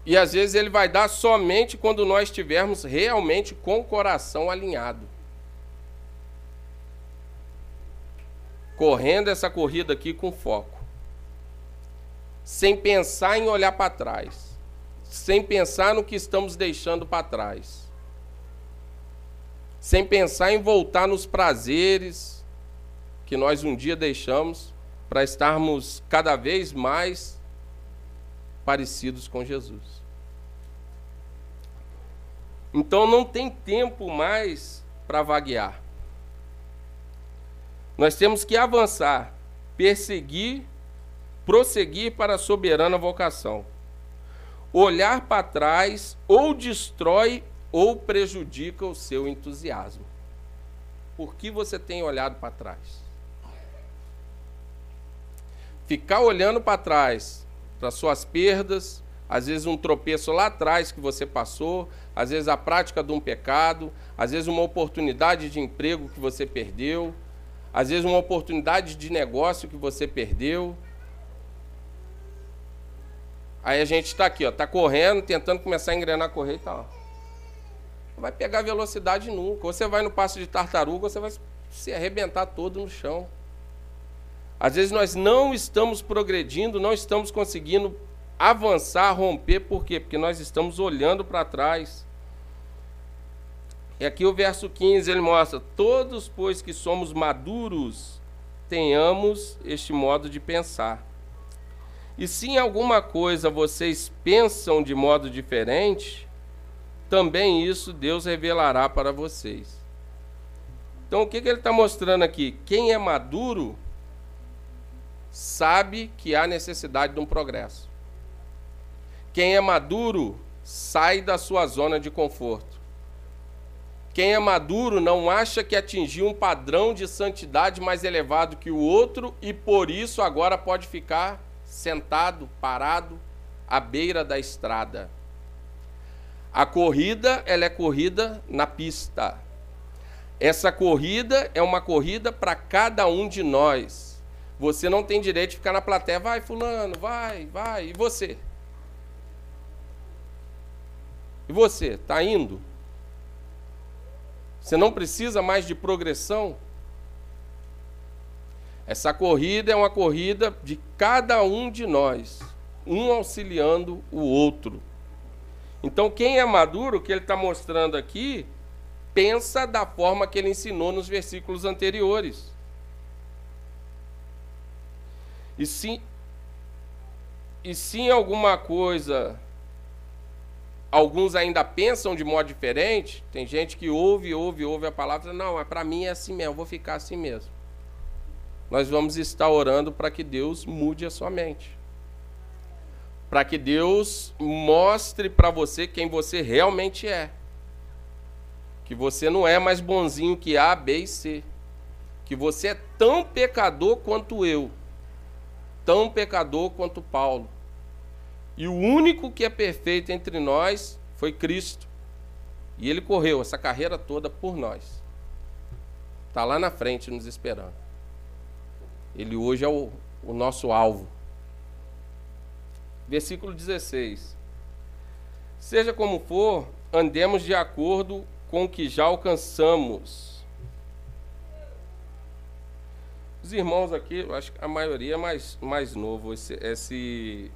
E às vezes Ele vai dar somente quando nós estivermos realmente com o coração alinhado. Correndo essa corrida aqui com foco. Sem pensar em olhar para trás. Sem pensar no que estamos deixando para trás. Sem pensar em voltar nos prazeres, que nós um dia deixamos para estarmos cada vez mais parecidos com Jesus. Então não tem tempo mais para vaguear. Nós temos que avançar, perseguir, prosseguir para a soberana vocação. Olhar para trás ou destrói ou prejudica o seu entusiasmo. Por que você tem olhado para trás? Ficar olhando para trás, para suas perdas, às vezes um tropeço lá atrás que você passou, às vezes a prática de um pecado, às vezes uma oportunidade de emprego que você perdeu, às vezes uma oportunidade de negócio que você perdeu. Aí a gente está aqui, ó, está correndo, tentando começar a engrenar a correr e tal. Não vai pegar velocidade nunca. Ou você vai no passo de tartaruga, ou você vai se arrebentar todo no chão. Às vezes nós não estamos progredindo, não estamos conseguindo avançar, romper, por quê? Porque nós estamos olhando para trás. E aqui o verso 15 ele mostra: Todos, pois que somos maduros, tenhamos este modo de pensar. E se em alguma coisa vocês pensam de modo diferente, também isso Deus revelará para vocês. Então o que, que ele está mostrando aqui? Quem é maduro sabe que há necessidade de um progresso. Quem é maduro sai da sua zona de conforto. Quem é maduro não acha que atingiu um padrão de santidade mais elevado que o outro e por isso agora pode ficar sentado, parado, à beira da estrada. A corrida, ela é corrida na pista. Essa corrida é uma corrida para cada um de nós. Você não tem direito de ficar na plateia, vai, fulano, vai, vai. E você? E você, está indo? Você não precisa mais de progressão? Essa corrida é uma corrida de cada um de nós, um auxiliando o outro. Então, quem é maduro, o que ele está mostrando aqui, pensa da forma que ele ensinou nos versículos anteriores. E se, e se em alguma coisa alguns ainda pensam de modo diferente, tem gente que ouve, ouve, ouve a palavra, não, é para mim é assim mesmo, vou ficar assim mesmo. Nós vamos estar orando para que Deus mude a sua mente. Para que Deus mostre para você quem você realmente é. Que você não é mais bonzinho que A, B e C. Que você é tão pecador quanto eu. Tão pecador quanto Paulo e o único que é perfeito entre nós foi Cristo. E ele correu essa carreira toda por nós. Está lá na frente nos esperando. Ele hoje é o, o nosso alvo. Versículo 16. Seja como for, andemos de acordo com o que já alcançamos. Os irmãos aqui, acho que a maioria é mais, mais novo. Esse, esse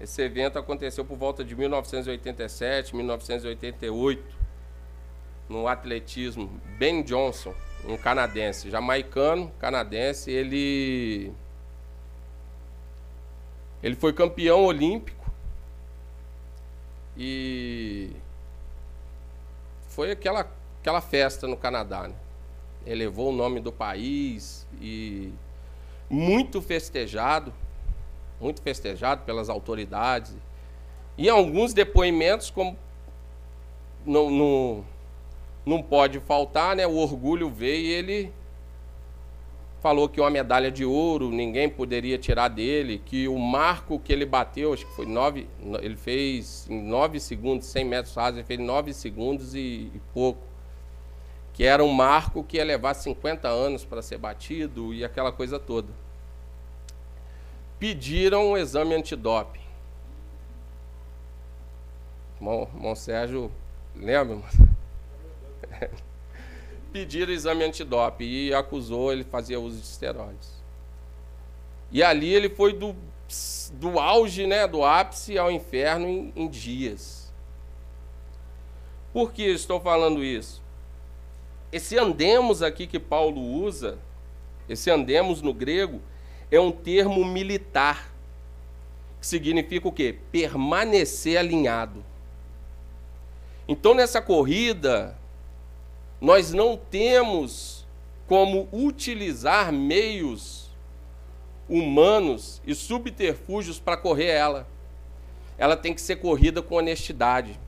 esse evento aconteceu por volta de 1987, 1988, no atletismo. Ben Johnson, um canadense, jamaicano, canadense, ele ele foi campeão olímpico e foi aquela aquela festa no Canadá, né? Elevou o nome do país e muito festejado muito festejado pelas autoridades. E alguns depoimentos, como não, não, não pode faltar, né? o orgulho veio e ele falou que uma medalha de ouro ninguém poderia tirar dele, que o marco que ele bateu, acho que foi nove, ele fez em nove segundos, 100 metros rasos, ele fez nove segundos e, e pouco. Que era um marco que ia levar 50 anos para ser batido e aquela coisa toda pediram um exame antidoping. Irmão, irmão Sérgio, lembra? pediram exame antidoping e acusou ele fazia uso de esteroides. E ali ele foi do, do auge, né, do ápice ao inferno em, em dias. Por que estou falando isso? Esse andemos aqui que Paulo usa, esse andemos no grego, é um termo militar, que significa o quê? Permanecer alinhado. Então, nessa corrida, nós não temos como utilizar meios humanos e subterfúgios para correr ela. Ela tem que ser corrida com honestidade.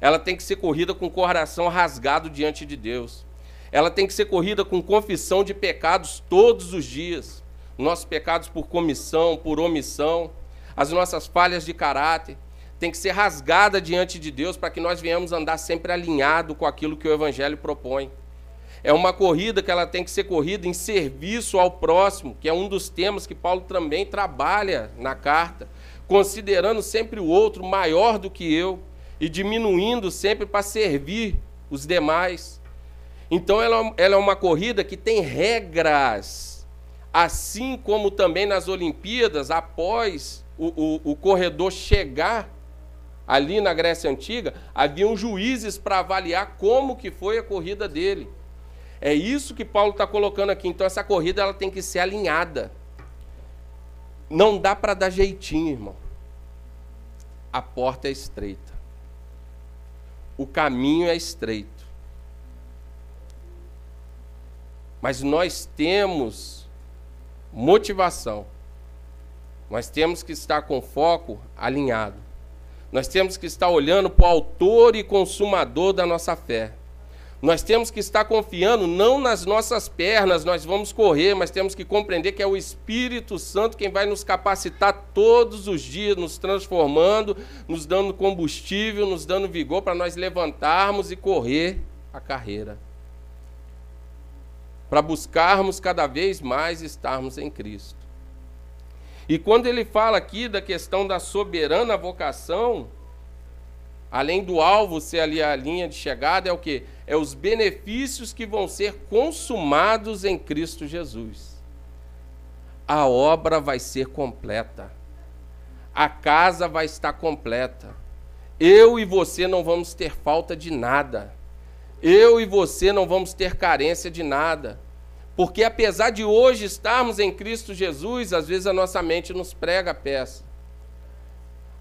Ela tem que ser corrida com o coração rasgado diante de Deus. Ela tem que ser corrida com confissão de pecados todos os dias nossos pecados por comissão, por omissão, as nossas falhas de caráter, tem que ser rasgada diante de Deus para que nós venhamos andar sempre alinhado com aquilo que o Evangelho propõe. É uma corrida que ela tem que ser corrida em serviço ao próximo, que é um dos temas que Paulo também trabalha na carta, considerando sempre o outro maior do que eu e diminuindo sempre para servir os demais. Então ela, ela é uma corrida que tem regras Assim como também nas Olimpíadas, após o, o, o corredor chegar ali na Grécia Antiga, haviam juízes para avaliar como que foi a corrida dele. É isso que Paulo está colocando aqui. Então essa corrida ela tem que ser alinhada. Não dá para dar jeitinho, irmão. A porta é estreita. O caminho é estreito. Mas nós temos motivação. Nós temos que estar com foco alinhado. Nós temos que estar olhando para o autor e consumador da nossa fé. Nós temos que estar confiando não nas nossas pernas, nós vamos correr, mas temos que compreender que é o Espírito Santo quem vai nos capacitar todos os dias, nos transformando, nos dando combustível, nos dando vigor para nós levantarmos e correr a carreira para buscarmos cada vez mais estarmos em Cristo. E quando ele fala aqui da questão da soberana vocação, além do alvo ser ali a linha de chegada, é o que? É os benefícios que vão ser consumados em Cristo Jesus. A obra vai ser completa. A casa vai estar completa. Eu e você não vamos ter falta de nada. Eu e você não vamos ter carência de nada. Porque apesar de hoje estarmos em Cristo Jesus, às vezes a nossa mente nos prega a peça.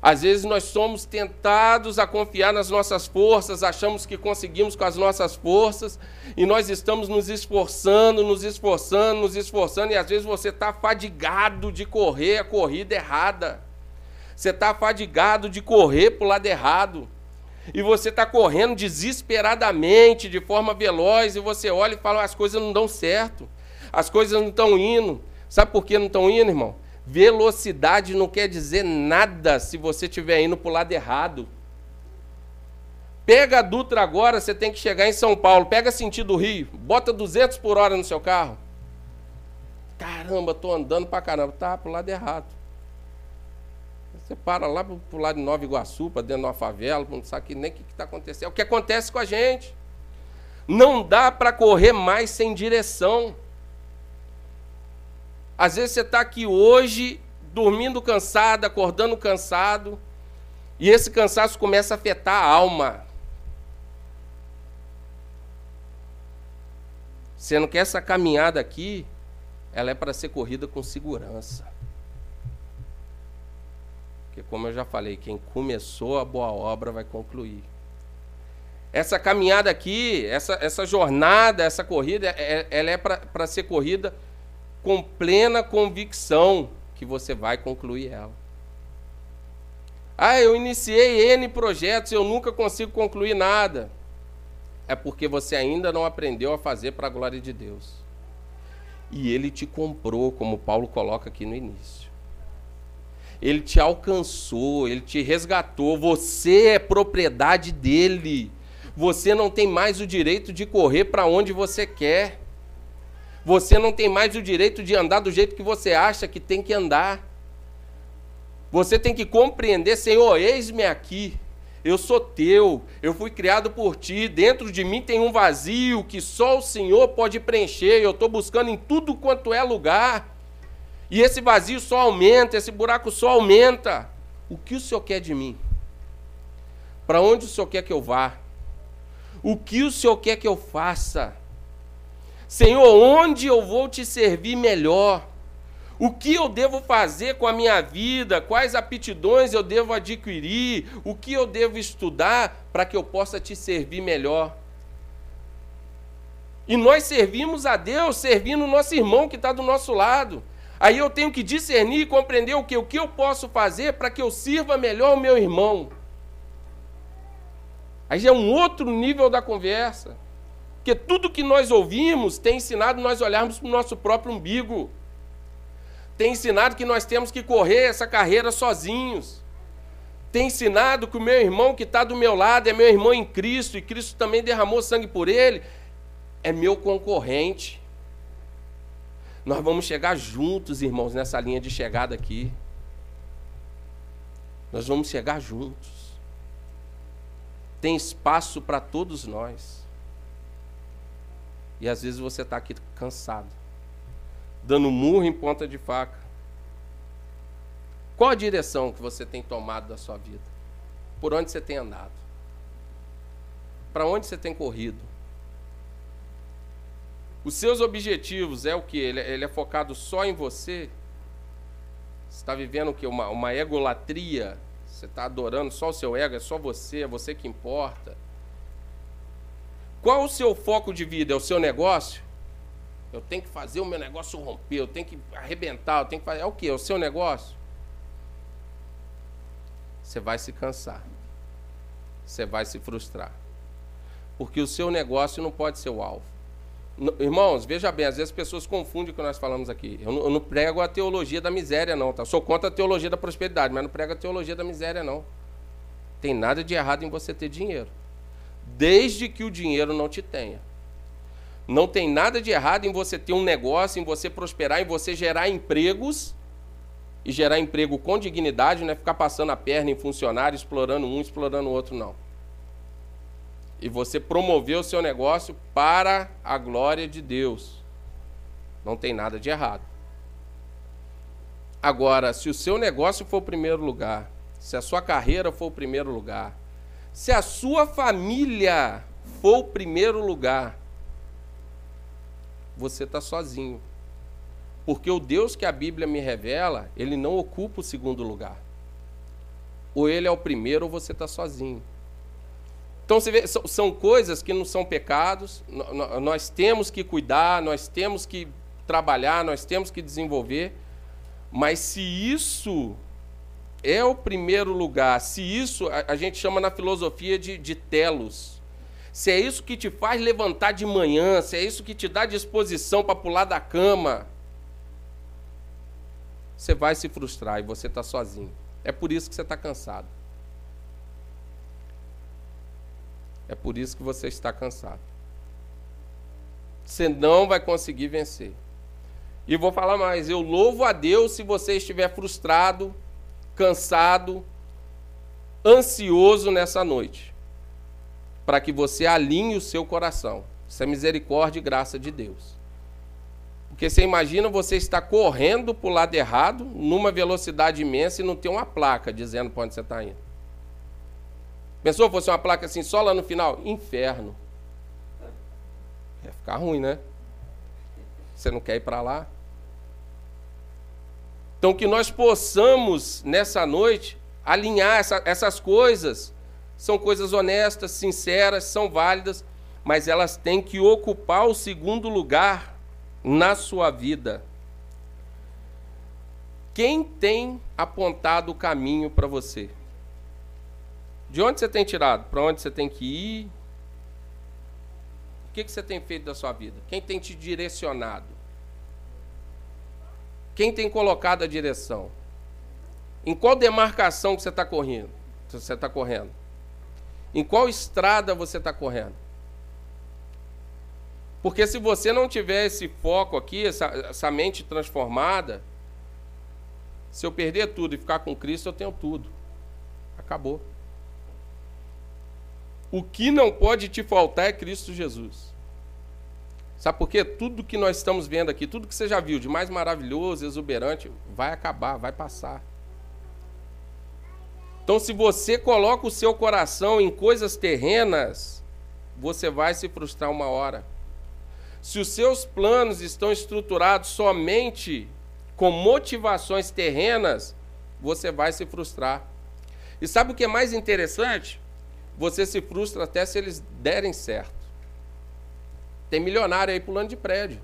Às vezes nós somos tentados a confiar nas nossas forças, achamos que conseguimos com as nossas forças, e nós estamos nos esforçando, nos esforçando, nos esforçando, e às vezes você está fadigado de correr a corrida errada. Você está fadigado de correr para o lado errado. E você está correndo desesperadamente, de forma veloz, e você olha e fala: as coisas não dão certo, as coisas não estão indo. Sabe por que não estão indo, irmão? Velocidade não quer dizer nada se você estiver indo para o lado errado. Pega a Dutra agora, você tem que chegar em São Paulo. Pega sentido Rio, bota 200 por hora no seu carro. Caramba, estou andando para caramba. Tá para o lado errado. Você para lá para o lado de Nova Iguaçu, para dentro de uma favela, não sabe nem o que está acontecendo. É o que acontece com a gente. Não dá para correr mais sem direção. Às vezes você está aqui hoje, dormindo cansado, acordando cansado, e esse cansaço começa a afetar a alma. Sendo que essa caminhada aqui, ela é para ser corrida com segurança. Porque, como eu já falei, quem começou a boa obra vai concluir. Essa caminhada aqui, essa, essa jornada, essa corrida, é, ela é para ser corrida com plena convicção que você vai concluir ela. Ah, eu iniciei N projetos, eu nunca consigo concluir nada. É porque você ainda não aprendeu a fazer para a glória de Deus. E ele te comprou, como Paulo coloca aqui no início. Ele te alcançou, ele te resgatou. Você é propriedade dele. Você não tem mais o direito de correr para onde você quer. Você não tem mais o direito de andar do jeito que você acha que tem que andar. Você tem que compreender, Senhor, eis-me aqui. Eu sou teu, eu fui criado por ti. Dentro de mim tem um vazio que só o Senhor pode preencher. Eu estou buscando em tudo quanto é lugar. E esse vazio só aumenta, esse buraco só aumenta. O que o Senhor quer de mim? Para onde o Senhor quer que eu vá? O que o Senhor quer que eu faça? Senhor, onde eu vou te servir melhor? O que eu devo fazer com a minha vida? Quais aptidões eu devo adquirir? O que eu devo estudar para que eu possa te servir melhor? E nós servimos a Deus servindo o nosso irmão que está do nosso lado. Aí eu tenho que discernir e compreender o que, o que eu posso fazer para que eu sirva melhor o meu irmão. Aí já é um outro nível da conversa. Porque tudo que nós ouvimos tem ensinado nós olharmos para o nosso próprio umbigo. Tem ensinado que nós temos que correr essa carreira sozinhos. Tem ensinado que o meu irmão que está do meu lado é meu irmão em Cristo e Cristo também derramou sangue por ele, é meu concorrente. Nós vamos chegar juntos, irmãos, nessa linha de chegada aqui. Nós vamos chegar juntos. Tem espaço para todos nós. E às vezes você está aqui cansado, dando murro em ponta de faca. Qual a direção que você tem tomado da sua vida? Por onde você tem andado? Para onde você tem corrido? Os seus objetivos é o que? Ele, ele, é focado só em você? Você está vivendo o que? Uma, uma egolatria? Você está adorando só o seu ego? É só você? É você que importa? Qual o seu foco de vida? É o seu negócio? Eu tenho que fazer o meu negócio romper, eu tenho que arrebentar, eu tenho que fazer. É o que? É o seu negócio? Você vai se cansar. Você vai se frustrar. Porque o seu negócio não pode ser o alvo. Irmãos, veja bem, às vezes as pessoas confundem o que nós falamos aqui. Eu não, eu não prego a teologia da miséria, não, tá? Sou contra a teologia da prosperidade, mas não prego a teologia da miséria, não. Tem nada de errado em você ter dinheiro desde que o dinheiro não te tenha. Não tem nada de errado em você ter um negócio, em você prosperar, em você gerar empregos e gerar emprego com dignidade, não é ficar passando a perna em funcionário, explorando um, explorando o outro, não. E você promover o seu negócio para a glória de Deus. Não tem nada de errado. Agora, se o seu negócio for o primeiro lugar, se a sua carreira for o primeiro lugar, se a sua família for o primeiro lugar, você está sozinho. Porque o Deus que a Bíblia me revela, ele não ocupa o segundo lugar. Ou ele é o primeiro ou você está sozinho. Então você vê, são coisas que não são pecados, nós temos que cuidar, nós temos que trabalhar, nós temos que desenvolver, mas se isso é o primeiro lugar, se isso a, gente chama na filosofia de, de telos, se é isso que te faz levantar de manhã, se é isso que te dá disposição para pular da cama, você vai se frustrar e você está sozinho. É por isso que você está cansado. É por isso que você está cansado. Você não vai conseguir vencer. E vou falar mais: eu louvo a Deus se você estiver frustrado, cansado, ansioso nessa noite, para que você alinhe o seu coração. Isso é misericórdia e graça de Deus. Porque você imagina você estar correndo para o lado errado, numa velocidade imensa, e não ter uma placa dizendo para onde você está indo. Pensou se fosse uma placa assim, só lá no final? Inferno. Ia ficar ruim, né? Você não quer ir para lá? Então, que nós possamos, nessa noite, alinhar essa, essas coisas. São coisas honestas, sinceras, são válidas, mas elas têm que ocupar o segundo lugar na sua vida? Quem tem apontado o caminho para você? De onde você tem tirado? Para onde você tem que ir? O que, que você tem feito da sua vida? Quem tem te direcionado? Quem tem colocado a direção? Em qual demarcação que você está correndo? Você está correndo? Em qual estrada você está correndo? Porque se você não tiver esse foco aqui, essa, essa mente transformada, se eu perder tudo e ficar com Cristo, eu tenho tudo. Acabou. O que não pode te faltar é Cristo Jesus. Sabe por quê? Tudo que nós estamos vendo aqui, tudo que você já viu de mais maravilhoso, exuberante, vai acabar, vai passar. Então, se você coloca o seu coração em coisas terrenas, você vai se frustrar uma hora. Se os seus planos estão estruturados somente com motivações terrenas, você vai se frustrar. E sabe o que é mais interessante? Você se frustra até se eles derem certo. Tem milionário aí pulando de prédio.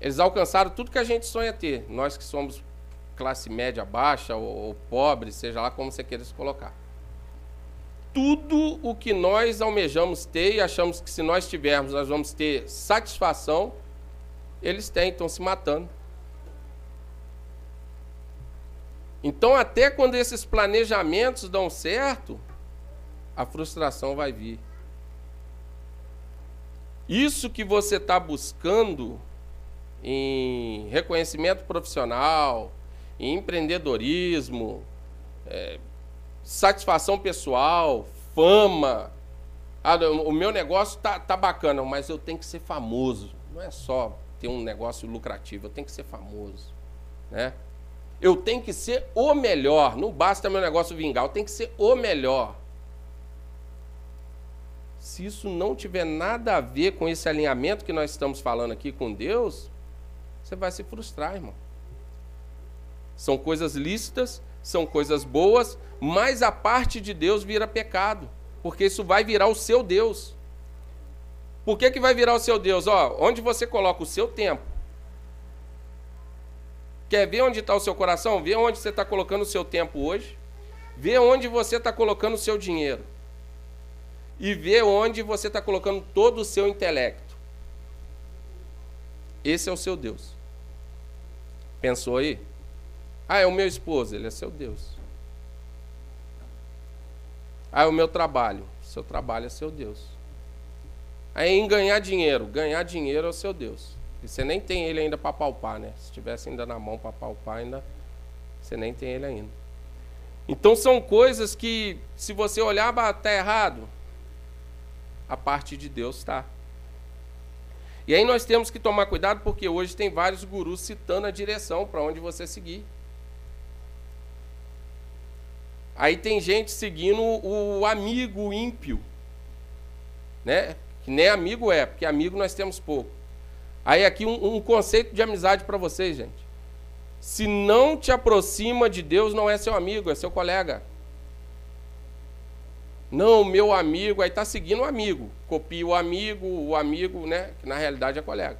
Eles alcançaram tudo que a gente sonha ter. Nós que somos classe média baixa ou, ou pobre, seja lá como você queira se colocar tudo o que nós almejamos ter e achamos que se nós tivermos nós vamos ter satisfação, eles têm, estão se matando. Então, até quando esses planejamentos dão certo, a frustração vai vir. Isso que você está buscando em reconhecimento profissional, em empreendedorismo, é, satisfação pessoal, fama. Ah, o meu negócio tá, tá bacana, mas eu tenho que ser famoso. Não é só ter um negócio lucrativo, eu tenho que ser famoso. Né? Eu tenho que ser o melhor. Não basta meu negócio vingar, eu tenho que ser o melhor. Se isso não tiver nada a ver com esse alinhamento que nós estamos falando aqui com Deus, você vai se frustrar, irmão. São coisas lícitas, são coisas boas, mas a parte de Deus vira pecado, porque isso vai virar o seu Deus. Por que, que vai virar o seu Deus? Ó, onde você coloca o seu tempo. Quer ver onde está o seu coração? Vê onde você está colocando o seu tempo hoje. Vê onde você está colocando o seu dinheiro. E vê onde você está colocando todo o seu intelecto. Esse é o seu Deus. Pensou aí? Ah, é o meu esposo, ele é seu Deus. Ah, é o meu trabalho, seu trabalho é seu Deus. Aí em ganhar dinheiro, ganhar dinheiro é o seu Deus. Você nem tem ele ainda para palpar, né? Se tivesse ainda na mão para palpar, ainda você nem tem ele ainda. Então são coisas que, se você olhar, está errado. A parte de Deus está. E aí nós temos que tomar cuidado porque hoje tem vários gurus citando a direção para onde você seguir. Aí tem gente seguindo o amigo ímpio, né? Que nem amigo é, porque amigo nós temos pouco. Aí aqui um, um conceito de amizade para vocês, gente. Se não te aproxima de Deus, não é seu amigo, é seu colega. Não, meu amigo, aí está seguindo o amigo. Copia o amigo, o amigo, né? Que na realidade é colega.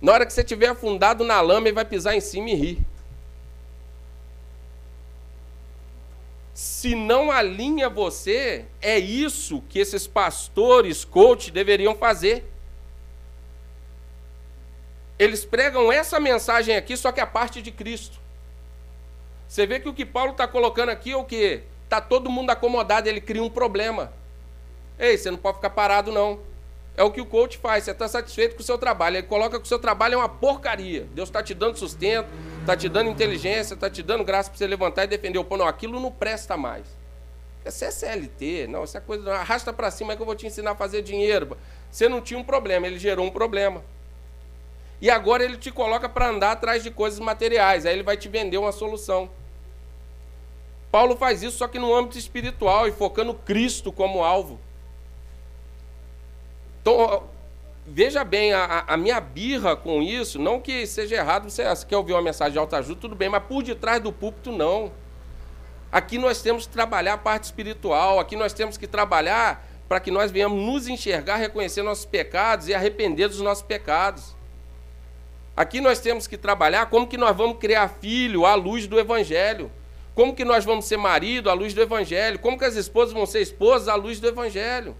Na hora que você estiver afundado na lama, ele vai pisar em cima e rir. Se não alinha você, é isso que esses pastores, coach, deveriam fazer. Eles pregam essa mensagem aqui, só que a parte de Cristo. Você vê que o que Paulo está colocando aqui é o quê? Está todo mundo acomodado, ele cria um problema. Ei, você não pode ficar parado, não. É o que o coach faz, você está satisfeito com o seu trabalho. Ele coloca que o seu trabalho é uma porcaria. Deus está te dando sustento, está te dando inteligência, está te dando graça para você levantar e defender o pão. Não, aquilo não presta mais. Você é CLT, não, isso é coisa. Arrasta para cima é que eu vou te ensinar a fazer dinheiro. Você não tinha um problema, ele gerou um problema. E agora ele te coloca para andar atrás de coisas materiais. Aí ele vai te vender uma solução. Paulo faz isso só que no âmbito espiritual e focando Cristo como alvo. Então, veja bem, a, a, minha birra com isso, não que seja errado, você, você quer ouvir uma mensagem de alta ajuda, tudo bem, mas por detrás do púlpito, não. Aqui nós temos que trabalhar a parte espiritual, aqui nós temos que trabalhar para que nós venhamos nos enxergar, reconhecer nossos pecados e arrepender dos nossos pecados. Aqui nós temos que trabalhar como que nós vamos criar filho à luz do Evangelho. Como que nós vamos ser marido à luz do Evangelho? Como que as esposas vão ser esposas à luz do Evangelho?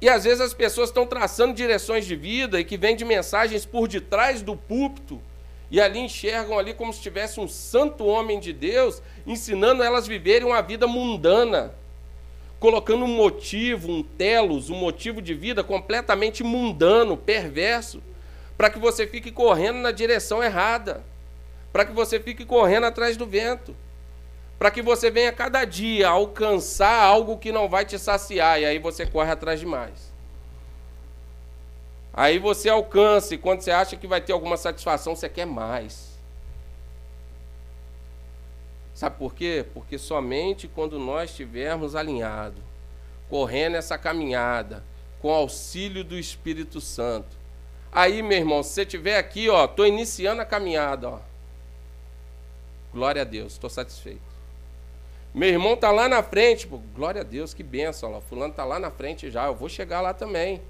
E às vezes as pessoas estão traçando direções de vida e que vêm de mensagens por detrás do púlpito e ali enxergam ali como se tivesse um santo homem de Deus ensinando elas a viverem uma vida mundana, colocando um motivo, um telos, um motivo de vida completamente mundano, perverso, para que você fique correndo na direção errada para que você fique correndo atrás do vento, para que você venha cada dia alcançar algo que não vai te saciar, e aí você corre atrás de mais. Aí você alcança, e quando você acha que vai ter alguma satisfação, você quer mais. Sabe por quê? Porque somente quando nós estivermos alinhados, correndo essa caminhada, com auxílio do Espírito Santo. Aí, meu irmão, se você estiver aqui, ó, estou iniciando a caminhada, ó. Glória a Deus, estou satisfeito. Meu irmão está lá na frente, pô, glória a Deus, que benção. Ó, fulano está lá na frente já, eu vou chegar lá também.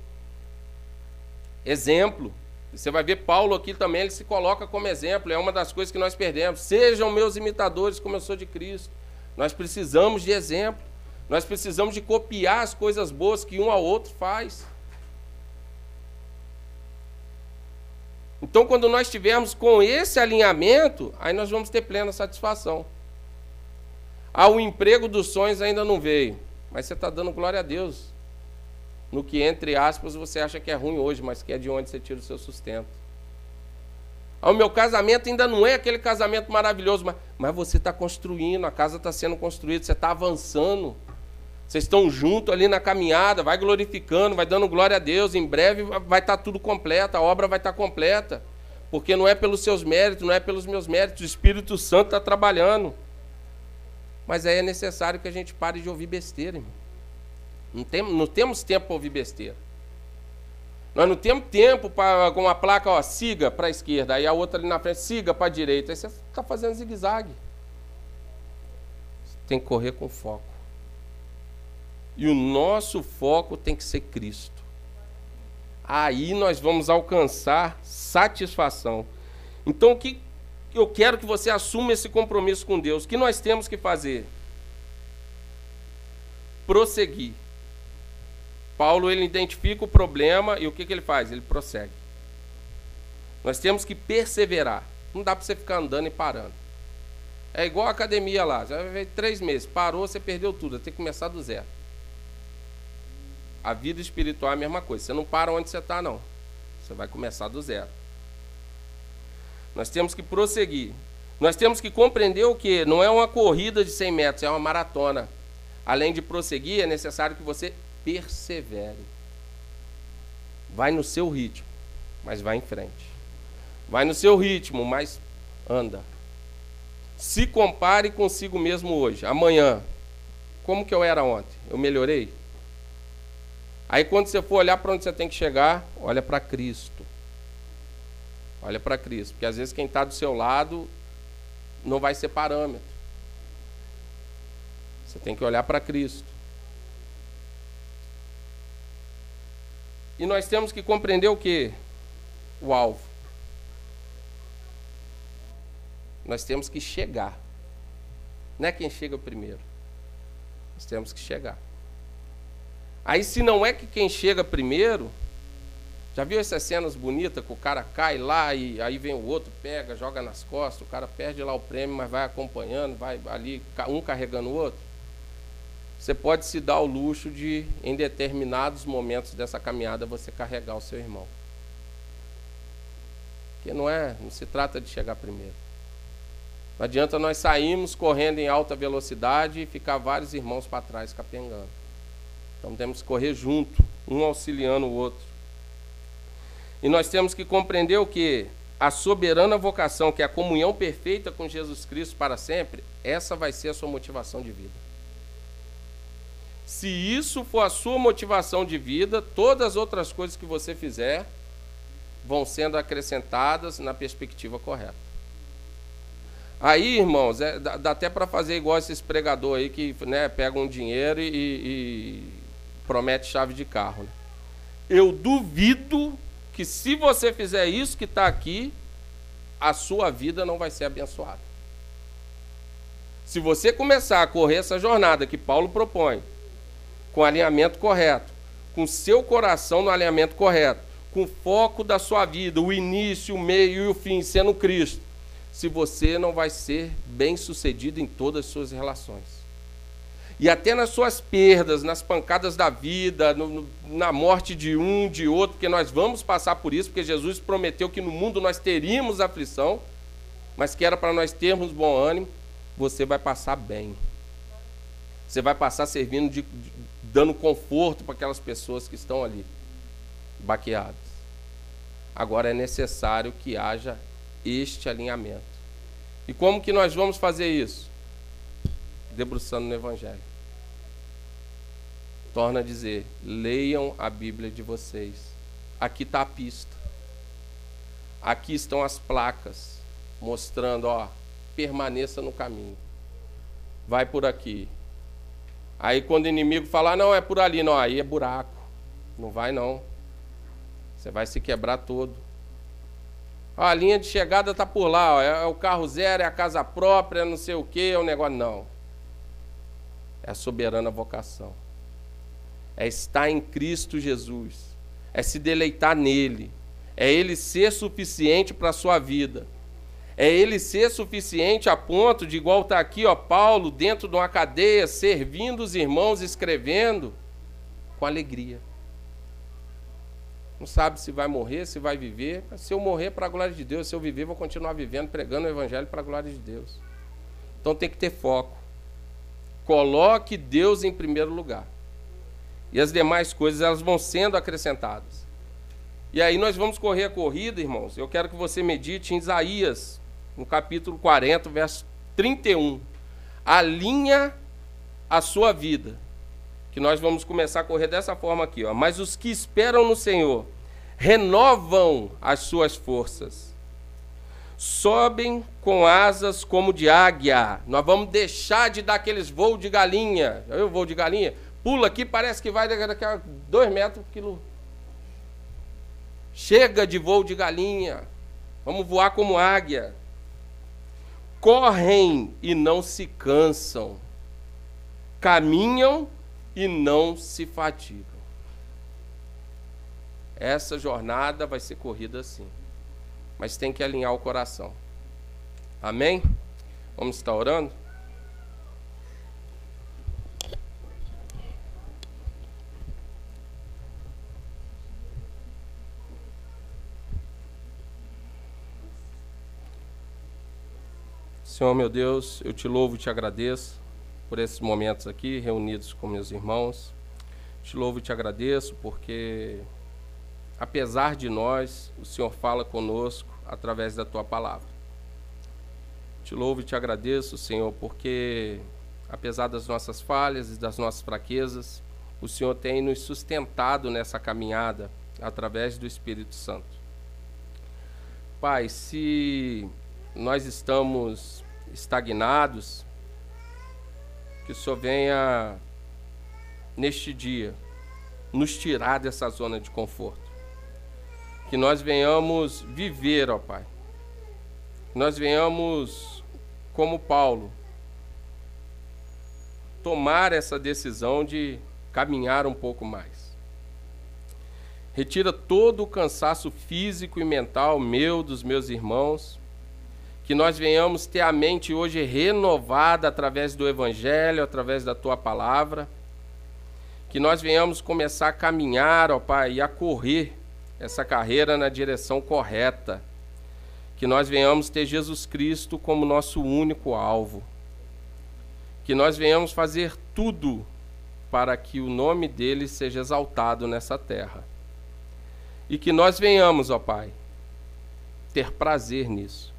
Exemplo. Você vai ver Paulo aqui também, ele se coloca como exemplo, é uma das coisas que nós perdemos. Sejam meus imitadores como eu sou de Cristo. Nós precisamos de exemplo. Nós precisamos de copiar as coisas boas que um ao outro faz. Então, quando nós estivermos com esse alinhamento, aí nós vamos ter plena satisfação. Ah, o emprego dos sonhos ainda não veio, mas você está dando glória a Deus. No que, entre aspas, você acha que é ruim hoje, mas que é de onde você tira o seu sustento. Ah, o meu casamento ainda não é aquele casamento maravilhoso, mas, mas você está construindo, a casa está sendo construída, você está avançando. Vocês estão juntos ali na caminhada, vai glorificando, vai dando glória a Deus. Em breve vai estar tá tudo completo, a obra vai estar tá completa. Porque não é pelos seus méritos, não é pelos meus méritos, o Espírito Santo está trabalhando. Mas aí é necessário que a gente pare de ouvir besteira, irmão. Não, tem, não temos tempo para ouvir besteira. Nós não temos tempo para uma placa, ó, siga para a esquerda, aí a outra ali na frente, siga para a direita. Aí você está fazendo zigue-zague. Tem que correr com foco. E o nosso foco tem que ser Cristo. Aí nós vamos alcançar satisfação. Então, o que eu quero que você assuma esse compromisso com Deus. O que nós temos que fazer? Prosseguir. Paulo ele identifica o problema e o que, que ele faz? Ele prossegue. Nós temos que perseverar. Não dá para você ficar andando e parando. É igual a academia lá. Já vai três meses. Parou, você perdeu tudo. Tem que começar do zero. A vida espiritual é a mesma coisa. Você não para onde você está, não. Você vai começar do zero. Nós temos que prosseguir. Nós temos que compreender o que? Não é uma corrida de 100 metros, é uma maratona. Além de prosseguir, é necessário que você persevere. Vai no seu ritmo, mas vai em frente. Vai no seu ritmo, mas anda. Se compare consigo mesmo hoje. Amanhã, como que eu era ontem? Eu melhorei? Aí quando você for olhar para onde você tem que chegar, olha para Cristo. Olha para Cristo, porque às vezes quem está do seu lado não vai ser parâmetro. Você tem que olhar para Cristo. E nós temos que compreender o que? O alvo. Nós temos que chegar. Não é quem chega primeiro. Nós temos que chegar. Aí, se não é que quem chega primeiro, já viu essas cenas bonitas que o cara cai lá e aí vem o outro, pega, joga nas costas, o cara perde lá o prêmio, mas vai acompanhando, vai ali, um carregando o outro? Você pode se dar o luxo de, em determinados momentos dessa caminhada, você carregar o seu irmão. Porque não é, não se trata de chegar primeiro. Não adianta nós sairmos correndo em alta velocidade e ficar vários irmãos para trás capengando. Então temos que correr junto, um auxiliando o outro. E nós temos que compreender o que? A soberana vocação, que é a comunhão perfeita com Jesus Cristo para sempre, essa vai ser a sua motivação de vida. Se isso for a sua motivação de vida, todas as outras coisas que você fizer vão sendo acrescentadas na perspectiva correta. Aí, irmãos, é, dá, dá, até para fazer igual esses pregador aí que né, pegam um dinheiro e, e, promete chave de carro. Né? Eu duvido que se você fizer isso que está aqui, a sua vida não vai ser abençoada. Se você começar a correr essa jornada que Paulo propõe, com alinhamento correto, com seu coração no alinhamento correto, com foco da sua vida, o início, o meio e o fim sendo Cristo, se você não vai ser bem sucedido em todas as suas relações. E até nas suas perdas, nas pancadas da vida, no, no, na morte de um, de outro, porque nós vamos passar por isso, porque Jesus prometeu que no mundo nós teríamos aflição, mas que era para nós termos bom ânimo, você vai passar bem. Você vai passar servindo de, de dando conforto para aquelas pessoas que estão ali, baqueadas. Agora é necessário que haja este alinhamento. E como que nós vamos fazer isso? Debruçando no Evangelho. Torna a dizer: leiam a Bíblia de vocês. Aqui está a pista. Aqui estão as placas mostrando, ó, permaneça no caminho. Vai por aqui. Aí quando o inimigo falar, não, é por ali, não, aí é buraco. Não vai não. Você vai se quebrar todo. A linha de chegada está por lá, ó, é, é, o carro zero, é a casa própria, não sei o que, é o negócio. Não. É a soberana vocação. É estar em Cristo Jesus. É se deleitar nele. É ele ser suficiente para a sua vida. É ele ser suficiente a ponto de, igual está aqui, ó, Paulo, dentro de uma cadeia, servindo os irmãos, escrevendo com alegria não sabe se vai morrer, se vai viver. Se eu morrer, para a glória de Deus. Se eu viver, vou continuar vivendo, pregando o Evangelho para a glória de Deus. Então tem que ter foco. Coloque Deus em primeiro lugar. E as demais coisas elas vão sendo acrescentadas. E aí nós vamos correr a corrida, irmãos. Eu quero que você medite em Isaías, no capítulo 40, verso 31. Alinha a sua vida que nós vamos começar a correr dessa forma aqui, ó. Mas os que esperam no Senhor renovam as suas forças. Sobem com asas como de águia. Nós vamos deixar de dar aqueles voos de galinha. Eu voo de galinha. Pula aqui, parece que vai daqui a dois metros quilo. Chega de voo de galinha. Vamos voar como águia. Correm e não se cansam. Caminham e não se fatigam. Essa jornada vai ser corrida assim, mas tem que alinhar o coração. Amém? Vamos estar orando? Senhor meu Deus, eu te louvo e te agradeço por esses momentos aqui, reunidos com meus irmãos. Te louvo e te agradeço porque, apesar de nós, o Senhor fala conosco através da tua palavra. Te louvo e te agradeço, Senhor, porque, apesar das nossas falhas e das nossas fraquezas, o Senhor tem nos sustentado nessa caminhada através do Espírito Santo. Pai, se nós estamos estagnados, que o Senhor venha neste dia nos tirar dessa zona de conforto. Que nós venhamos viver, ó Pai. Que nós venhamos, como Paulo, tomar essa decisão de caminhar um pouco mais. Retira todo o cansaço físico e mental meu, dos meus irmãos. Que nós venhamos ter a mente hoje renovada através do Evangelho, através da tua palavra. Que nós venhamos começar a caminhar, ó Pai, e a correr essa carreira na direção correta. Que nós venhamos ter Jesus Cristo como nosso único alvo. Que nós venhamos fazer tudo para que o nome dele seja exaltado nessa terra. E que nós venhamos, ó Pai, ter prazer nisso.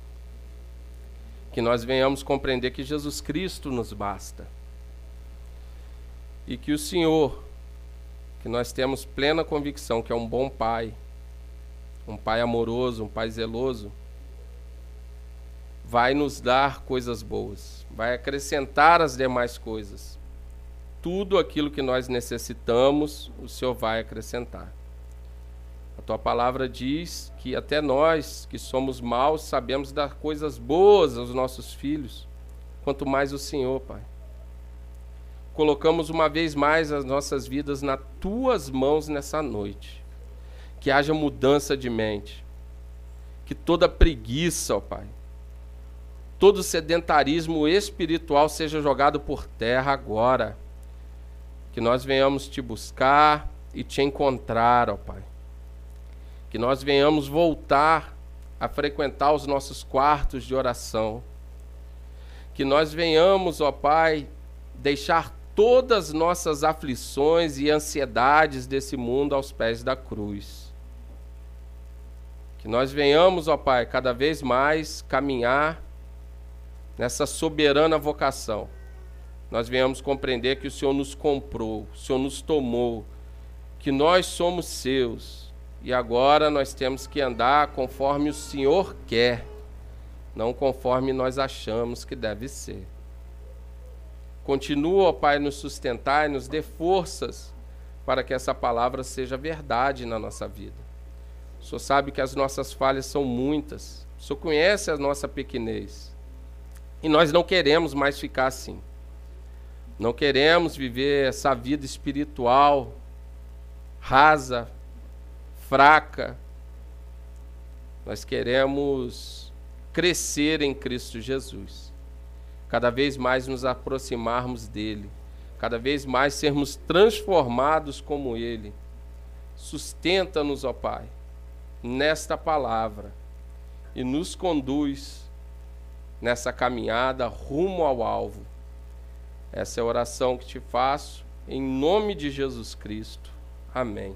Que nós venhamos compreender que Jesus Cristo nos basta. E que o Senhor, que nós temos plena convicção que é um bom Pai, um Pai amoroso, um Pai zeloso, vai nos dar coisas boas, vai acrescentar as demais coisas tudo aquilo que nós necessitamos, o Senhor vai acrescentar. Tua palavra diz que até nós, que somos maus, sabemos dar coisas boas aos nossos filhos, quanto mais o Senhor, Pai. Colocamos uma vez mais as nossas vidas nas tuas mãos nessa noite. Que haja mudança de mente. Que toda preguiça, ó Pai, todo sedentarismo espiritual seja jogado por terra agora que nós venhamos te buscar e te encontrar, ó Pai. Que nós venhamos voltar a frequentar os nossos quartos de oração. Que nós venhamos, ó Pai, deixar todas nossas aflições e ansiedades desse mundo aos pés da cruz. Que nós venhamos, ó Pai, cada vez mais caminhar nessa soberana vocação nós venhamos compreender que o Senhor nos comprou, o Senhor nos tomou, que nós somos seus e agora nós temos que andar conforme o Senhor quer, não conforme nós achamos que deve ser. Continua, ó Pai, nos sustentar e nos dê forças para que essa palavra seja verdade na nossa vida. O Senhor sabe que as nossas falhas são muitas. O Senhor conhece a nossa pequenez. E nós não queremos mais ficar assim. Não queremos viver essa vida espiritual rasa, fraca. Nós queremos crescer em Cristo Jesus. Cada vez mais nos aproximarmos dele. Cada vez mais sermos transformados como ele. Sustenta-nos, ó Pai, nesta palavra e nos conduz nessa caminhada rumo ao alvo essa é a oração que te faço, em nome de Jesus Cristo. Amém.